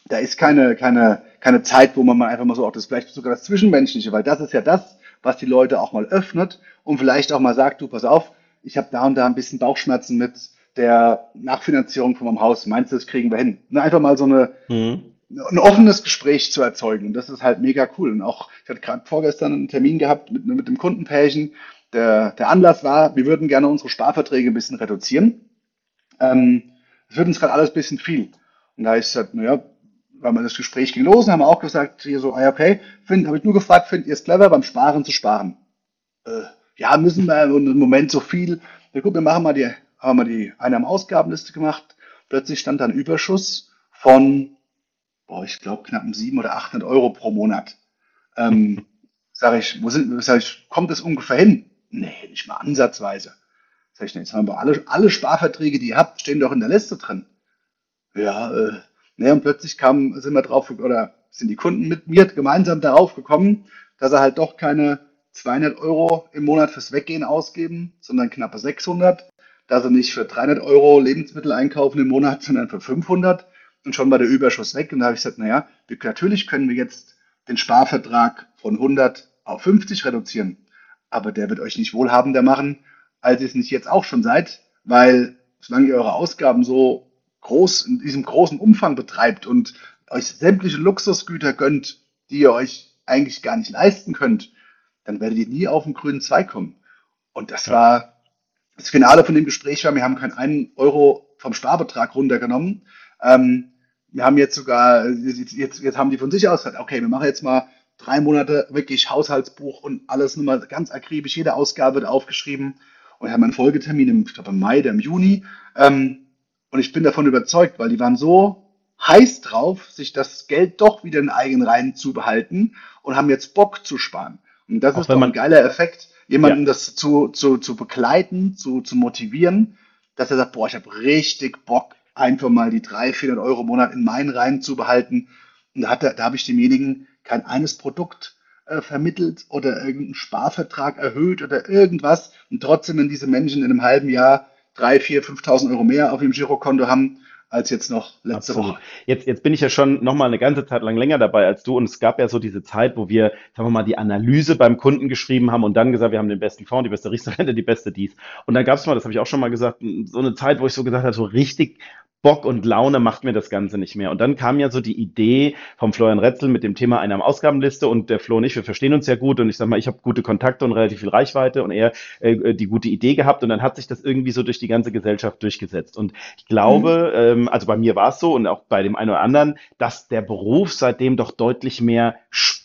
da ist keine, keine, keine Zeit, wo man mal einfach mal so auch das, vielleicht sogar das Zwischenmenschliche, weil das ist ja das, was die Leute auch mal öffnet und vielleicht auch mal sagt, du, pass auf, ich habe da und da ein bisschen Bauchschmerzen mit, der Nachfinanzierung von meinem Haus. Meinst du, das kriegen wir hin? Ne, einfach mal so eine, mhm. ein offenes Gespräch zu erzeugen. Und das ist halt mega cool. Und auch, ich hatte gerade vorgestern einen Termin gehabt mit, mit dem Kundenpärchen. Der, der Anlass war, wir würden gerne unsere Sparverträge ein bisschen reduzieren. Ähm, das wird uns gerade alles ein bisschen viel. Und da ist halt, naja, weil wir das Gespräch ging los, haben wir auch gesagt, hier so, ah, okay, habe ich nur gefragt, findet ihr es clever, beim Sparen zu sparen? Äh, ja, müssen wir im Moment so viel. Na gut, wir machen mal die haben wir die Einnahmen-Ausgabenliste gemacht. Plötzlich stand da ein Überschuss von, boah, ich glaube, knapp 700 oder 800 Euro pro Monat. Ähm, sag ich, wo sind, sag ich, kommt das ungefähr hin? Nee, nicht mal ansatzweise. Sag ich, nee, jetzt haben wir alle, alle Sparverträge, die ihr habt, stehen doch in der Liste drin. Ja, äh, ne, und plötzlich kam, sind wir drauf, oder sind die Kunden mit mir gemeinsam darauf gekommen, dass er halt doch keine 200 Euro im Monat fürs Weggehen ausgeben, sondern knappe 600 dass sie nicht für 300 Euro Lebensmittel einkaufen im Monat, sondern für 500 und schon war der Überschuss weg. Und da habe ich gesagt, naja, wir, natürlich können wir jetzt den Sparvertrag von 100 auf 50 reduzieren, aber der wird euch nicht wohlhabender machen, als ihr es nicht jetzt auch schon seid, weil solange ihr eure Ausgaben so groß, in diesem großen Umfang betreibt und euch sämtliche Luxusgüter gönnt, die ihr euch eigentlich gar nicht leisten könnt, dann werdet ihr nie auf den grünen Zweig kommen. Und das ja. war das Finale von dem Gespräch war, wir haben keinen einen Euro vom Sparbetrag runtergenommen. Ähm, wir haben jetzt sogar, jetzt, jetzt haben die von sich aus gesagt, okay, wir machen jetzt mal drei Monate wirklich Haushaltsbuch und alles nochmal ganz akribisch, jede Ausgabe wird aufgeschrieben. Und wir haben einen Folgetermin im, ich glaube, im Mai, der im Juni. Ähm, und ich bin davon überzeugt, weil die waren so heiß drauf, sich das Geld doch wieder in eigenen Reihen zu behalten und haben jetzt Bock zu sparen. Und das Auch ist doch ein geiler Effekt jemanden ja. das zu, zu, zu begleiten, zu, zu motivieren, dass er sagt, boah, ich habe richtig Bock, einfach mal die 300, 400 Euro im Monat in meinen Reihen zu behalten. Und da, hat er, da habe ich demjenigen kein eines Produkt äh, vermittelt oder irgendeinen Sparvertrag erhöht oder irgendwas. Und trotzdem, wenn diese Menschen in einem halben Jahr 3, 4, 5.000 Euro mehr auf dem Girokonto haben, als jetzt noch letzte Absolut. Woche. Jetzt, jetzt bin ich ja schon noch mal eine ganze Zeit lang länger dabei als du und es gab ja so diese Zeit, wo wir, sagen wir mal, die Analyse beim Kunden geschrieben haben und dann gesagt, wir haben den besten Fonds, die beste Riester-Rente, die beste dies. Und dann gab es mal, das habe ich auch schon mal gesagt, so eine Zeit, wo ich so gesagt habe, so richtig Bock und Laune macht mir das Ganze nicht mehr. Und dann kam ja so die Idee vom Florian Retzel mit dem Thema einer Ausgabenliste und der Flo und ich, wir verstehen uns ja gut und ich sag mal, ich habe gute Kontakte und relativ viel Reichweite und er äh, die gute Idee gehabt und dann hat sich das irgendwie so durch die ganze Gesellschaft durchgesetzt. Und ich glaube, mhm. ähm, also bei mir war es so und auch bei dem einen oder anderen, dass der Beruf seitdem doch deutlich mehr Spaß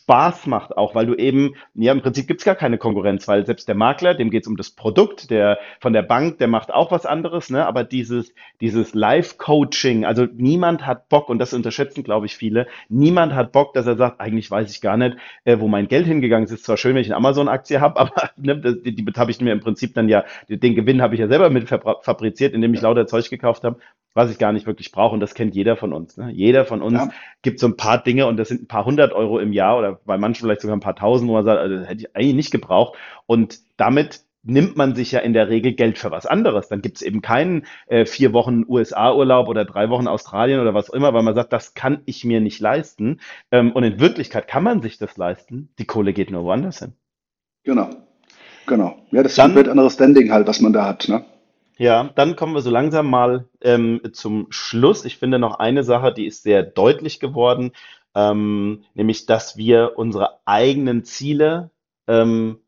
macht, auch weil du eben, ja, im Prinzip gibt's gar keine Konkurrenz, weil selbst der Makler, dem geht's um das Produkt, der von der Bank, der macht auch was anderes, ne? Aber dieses, dieses Live-Coaching, also niemand hat Bock, und das unterschätzen, glaube ich, viele, niemand hat Bock, dass er sagt, eigentlich weiß ich gar nicht, äh, wo mein Geld hingegangen ist. Ist zwar schön, wenn ich eine Amazon-Aktie habe, aber ne, die, die habe ich mir im Prinzip dann ja, den Gewinn habe ich ja selber mit fabriziert, indem ich lauter Zeug gekauft habe was ich gar nicht wirklich brauche. Und das kennt jeder von uns. Ne? Jeder von uns ja. gibt so ein paar Dinge und das sind ein paar hundert Euro im Jahr oder bei manchen vielleicht sogar ein paar tausend, wo man sagt, also, das hätte ich eigentlich nicht gebraucht. Und damit nimmt man sich ja in der Regel Geld für was anderes. Dann gibt es eben keinen äh, vier Wochen USA-Urlaub oder drei Wochen Australien oder was auch immer, weil man sagt, das kann ich mir nicht leisten. Ähm, und in Wirklichkeit kann man sich das leisten. Die Kohle geht nur woanders hin. Genau, genau. Ja, das ist ein komplett anderes Standing halt, was man da hat. Ne? Ja, dann kommen wir so langsam mal ähm, zum Schluss. Ich finde noch eine Sache, die ist sehr deutlich geworden, ähm, nämlich, dass wir unsere eigenen Ziele ähm,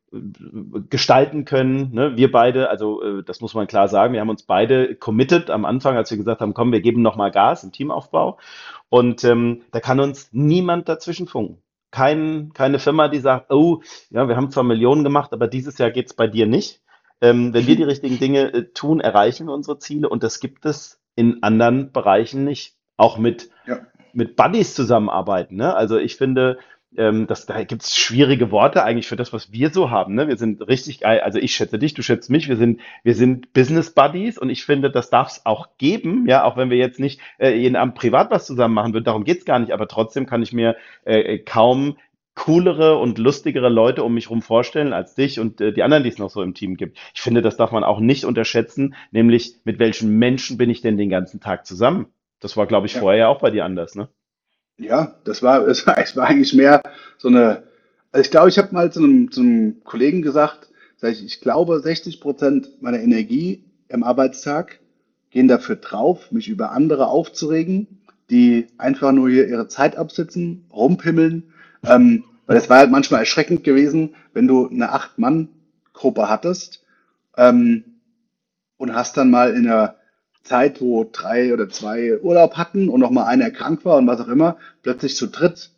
gestalten können. Ne? Wir beide, also äh, das muss man klar sagen, wir haben uns beide committed am Anfang, als wir gesagt haben, komm, wir geben nochmal Gas im Teamaufbau. Und ähm, da kann uns niemand dazwischen funken. Kein, keine Firma, die sagt, oh, ja, wir haben zwar Millionen gemacht, aber dieses Jahr geht's bei dir nicht. Ähm, wenn wir die richtigen Dinge äh, tun, erreichen wir unsere Ziele und das gibt es in anderen Bereichen nicht. Auch mit, Ja. mit Buddies zusammenarbeiten. Ne? Also ich finde, ähm, das, da gibt es schwierige Worte eigentlich für das, was wir so haben. Ne? Wir sind richtig geil. Also ich schätze dich, du schätzt mich. Wir sind, wir sind Business Buddies und ich finde, das darf es auch geben. Ja, auch wenn wir jetzt nicht äh, jeden Abend privat was zusammen machen würden. Darum geht's gar nicht. Aber trotzdem kann ich mir äh, kaum coolere und lustigere Leute um mich rum vorstellen als dich und äh, die anderen, die es noch so im Team gibt. Ich finde, das darf man auch nicht unterschätzen, nämlich mit welchen Menschen bin ich denn den ganzen Tag zusammen? Das war, glaube ich, Ja. vorher ja auch bei dir anders, ne? Ja, das war, es war, es war eigentlich mehr so eine, also ich glaube, ich habe mal zu einem, zu einem Kollegen gesagt, sag ich, ich glaube, 60 Prozent meiner Energie im Arbeitstag gehen dafür drauf, mich über andere aufzuregen, die einfach nur hier ihre Zeit absitzen, rumpimmeln. Ähm, weil es war halt manchmal erschreckend gewesen, wenn du eine Acht-Mann-Gruppe hattest, ähm, und hast dann mal in einer Zeit, wo drei oder zwei Urlaub hatten und noch mal einer krank war und was auch immer, plötzlich zu dritt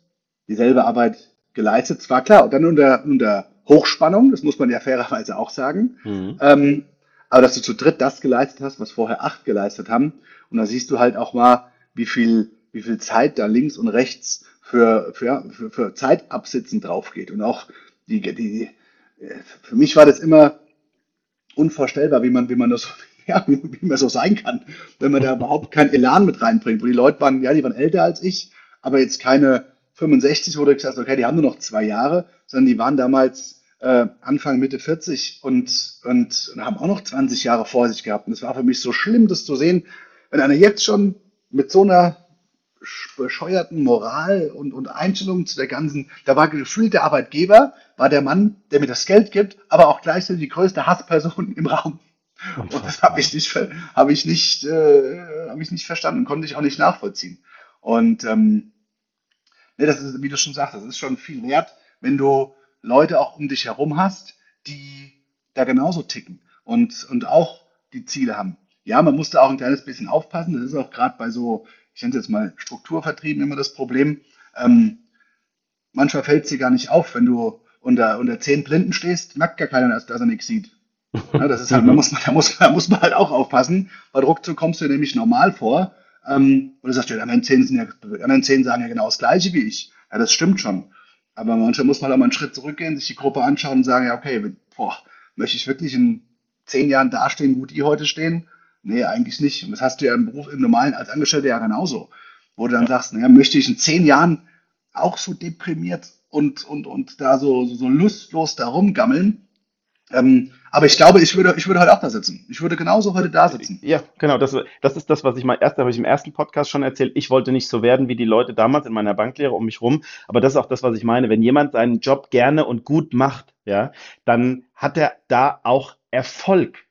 dieselbe Arbeit geleistet. Zwar klar, und dann unter, unter Hochspannung, das muss man ja fairerweise auch sagen, Mhm. ähm, aber dass du zu dritt das geleistet hast, was vorher acht geleistet haben. Und da siehst du halt auch mal, wie viel, wie viel Zeit da links und rechts für, für, für, für Zeitabsitzen drauf geht. Und auch die, die, für mich war das immer unvorstellbar, wie man, wie man das, ja, wie man so sein kann, wenn man da überhaupt keinen Elan mit reinbringt, wo die Leute waren, ja, die waren älter als ich, aber jetzt keine 65, wo du gesagt hast, okay, die haben nur noch zwei Jahre, sondern die waren damals äh, Anfang, Mitte 40 und, und, und haben auch noch 20 Jahre vor sich gehabt. Und es war für mich so schlimm, das zu sehen, wenn einer jetzt schon mit so einer bescheuerten Moral und, und Einstellung zu der ganzen, da war gefühlt der Arbeitgeber, war der Mann, der mir das Geld gibt, aber auch gleichzeitig die größte Hassperson im Raum. Und das habe ich nicht, habe ich nicht, äh, habe ich nicht verstanden, konnte ich auch nicht nachvollziehen. Und ähm, ne, das ist, wie du schon sagst, das ist schon viel wert, wenn du Leute auch um dich herum hast, die da genauso ticken und, und auch die Ziele haben. Ja, man muss da auch ein kleines bisschen aufpassen. Das ist auch gerade bei so, ich nenne es jetzt mal Strukturvertrieben immer das Problem. Ähm, manchmal fällt es dir gar nicht auf, wenn du unter, unter zehn Blinden stehst, merkt gar keiner, dass, dass er nichts sieht. Ja, das ist halt, man Mhm. muss, da muss, da muss man halt auch aufpassen, weil ruckzuck kommst du nämlich normal vor. Ähm, und du sagst, ja, die anderen zehn, sind ja, die anderen zehn sagen ja genau das Gleiche wie ich. Ja, das stimmt schon. Aber manchmal muss man halt auch mal einen Schritt zurückgehen, sich die Gruppe anschauen und sagen, ja, okay, boah, möchte ich wirklich in zehn Jahren dastehen, wo die heute stehen? Nee, eigentlich nicht. Und das hast du ja im Beruf, im Normalen als Angestellter ja genauso. Wo du dann Ja. sagst, naja, möchte ich in zehn Jahren auch so deprimiert und, und, und da so, so, so lustlos da rumgammeln? Ähm, aber ich glaube, ich würde, ich würde heute auch da sitzen. Ich würde genauso heute da sitzen. Ja, genau, das, das ist das, was ich mal erst, habe ich im ersten Podcast schon erzählt. Ich wollte nicht so werden wie die Leute damals in meiner Banklehre um mich rum. Aber das ist auch das, was ich meine. Wenn jemand seinen Job gerne und gut macht, ja, dann hat er da auch Erfolg.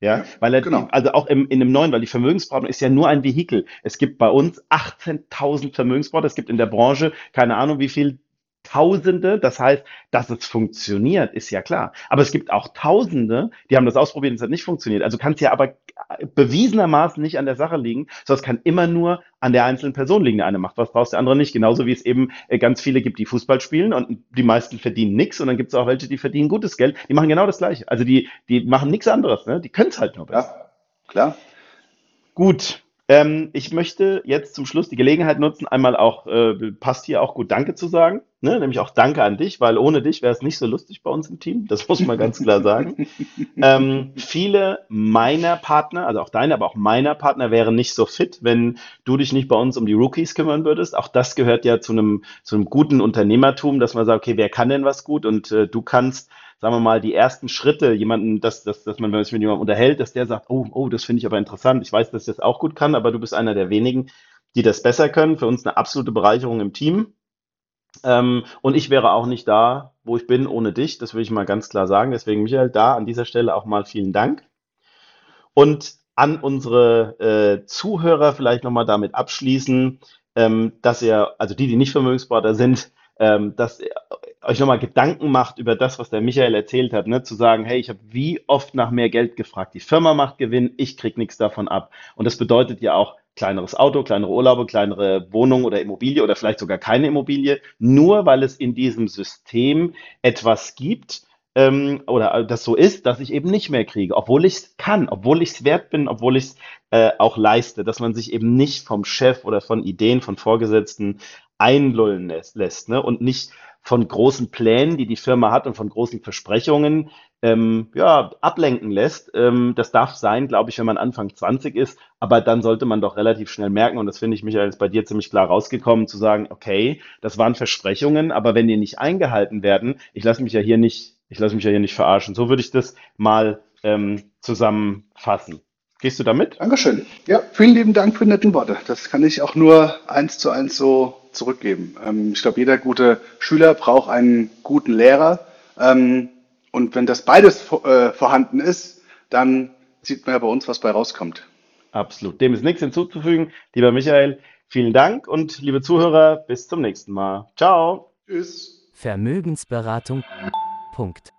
Ja, Ja, weil er, genau. also auch im, in dem neuen, weil die Vermögensberatung ist ja nur ein Vehikel. Es gibt bei uns 18.000 Vermögensberater. Es gibt in der Branche keine Ahnung wie viel Tausende. Das heißt, dass es funktioniert, ist ja klar. Aber es gibt auch Tausende, die haben das ausprobiert und es hat nicht funktioniert. Also kann es ja aber bewiesenermaßen nicht an der Sache liegen, sondern es kann immer nur an der einzelnen Person liegen. Der eine macht was draus, der andere nicht. Genauso wie es eben äh, ganz viele gibt, die Fußball spielen und die meisten verdienen nichts und dann gibt es auch welche, die verdienen gutes Geld. Die machen genau das Gleiche. Also die, die machen nichts anderes. Ne? Die können es halt nur besser. Ja, klar. Gut. Ähm, ich möchte jetzt zum Schluss die Gelegenheit nutzen, einmal auch, äh, passt hier auch gut Danke zu sagen, ne? Nämlich auch Danke an dich, weil ohne dich wäre es nicht so lustig bei uns im Team. Das muss man ganz klar sagen. Ähm, viele meiner Partner, also auch deine, aber auch meiner Partner wären nicht so fit, wenn du dich nicht bei uns um die Rookies kümmern würdest. Auch das gehört ja zu einem, zu einem guten Unternehmertum, dass man sagt, okay, wer kann denn was gut? Und äh, du kannst, sagen wir mal, die ersten Schritte, jemanden, dass, dass, dass man, wenn man sich mit jemandem unterhält, dass der sagt, oh, oh, das finde ich aber interessant. Ich weiß, dass ich das auch gut kann, aber du bist einer der wenigen, die das besser können. Für uns eine absolute Bereicherung im Team. Ähm, und ich wäre auch nicht da, wo ich bin, ohne dich. Das will ich mal ganz klar sagen. Deswegen, Michael, da an dieser Stelle auch mal vielen Dank. Und an unsere äh, Zuhörer vielleicht nochmal damit abschließen, ähm, dass ihr, also die, die nicht Vermögensberater sind, ähm, dass euch nochmal Gedanken macht über das, was der Michael erzählt hat, ne? zu sagen, hey, ich habe wie oft nach mehr Geld gefragt. Die Firma macht Gewinn, ich krieg nichts davon ab. Und das bedeutet ja auch kleineres Auto, kleinere Urlaube, kleinere Wohnung oder Immobilie oder vielleicht sogar keine Immobilie, nur weil es in diesem System etwas gibt, ähm, oder das so ist, dass ich eben nicht mehr kriege, obwohl ich es kann, obwohl ich es wert bin, obwohl ich es äh, auch leiste, dass man sich eben nicht vom Chef oder von Ideen von Vorgesetzten einlullen lässt, lässt ne? und nicht von großen Plänen, die die Firma hat und von großen Versprechungen ähm, ja, ablenken lässt. Ähm, das darf sein, glaube ich, wenn man Anfang 20 ist, aber dann sollte man doch relativ schnell merken, und das finde ich, Michael, ist bei dir ziemlich klar rausgekommen, zu sagen, okay, das waren Versprechungen, aber wenn die nicht eingehalten werden, ich lasse mich ja hier nicht ich lasse mich ja hier nicht verarschen. So würde ich das mal ähm, zusammenfassen. Gehst du damit? Dankeschön. Ja, vielen lieben Dank für die netten Worte. Das kann ich auch nur eins zu eins so zurückgeben. Ähm, ich glaube, jeder gute Schüler braucht einen guten Lehrer. Ähm, und wenn das beides äh, vorhanden ist, dann sieht man ja bei uns, was bei rauskommt. Absolut. Dem ist nichts hinzuzufügen. Lieber Michael, vielen Dank und liebe Zuhörer, bis zum nächsten Mal. Ciao. Tschüss. Vermögensberatung Punkt.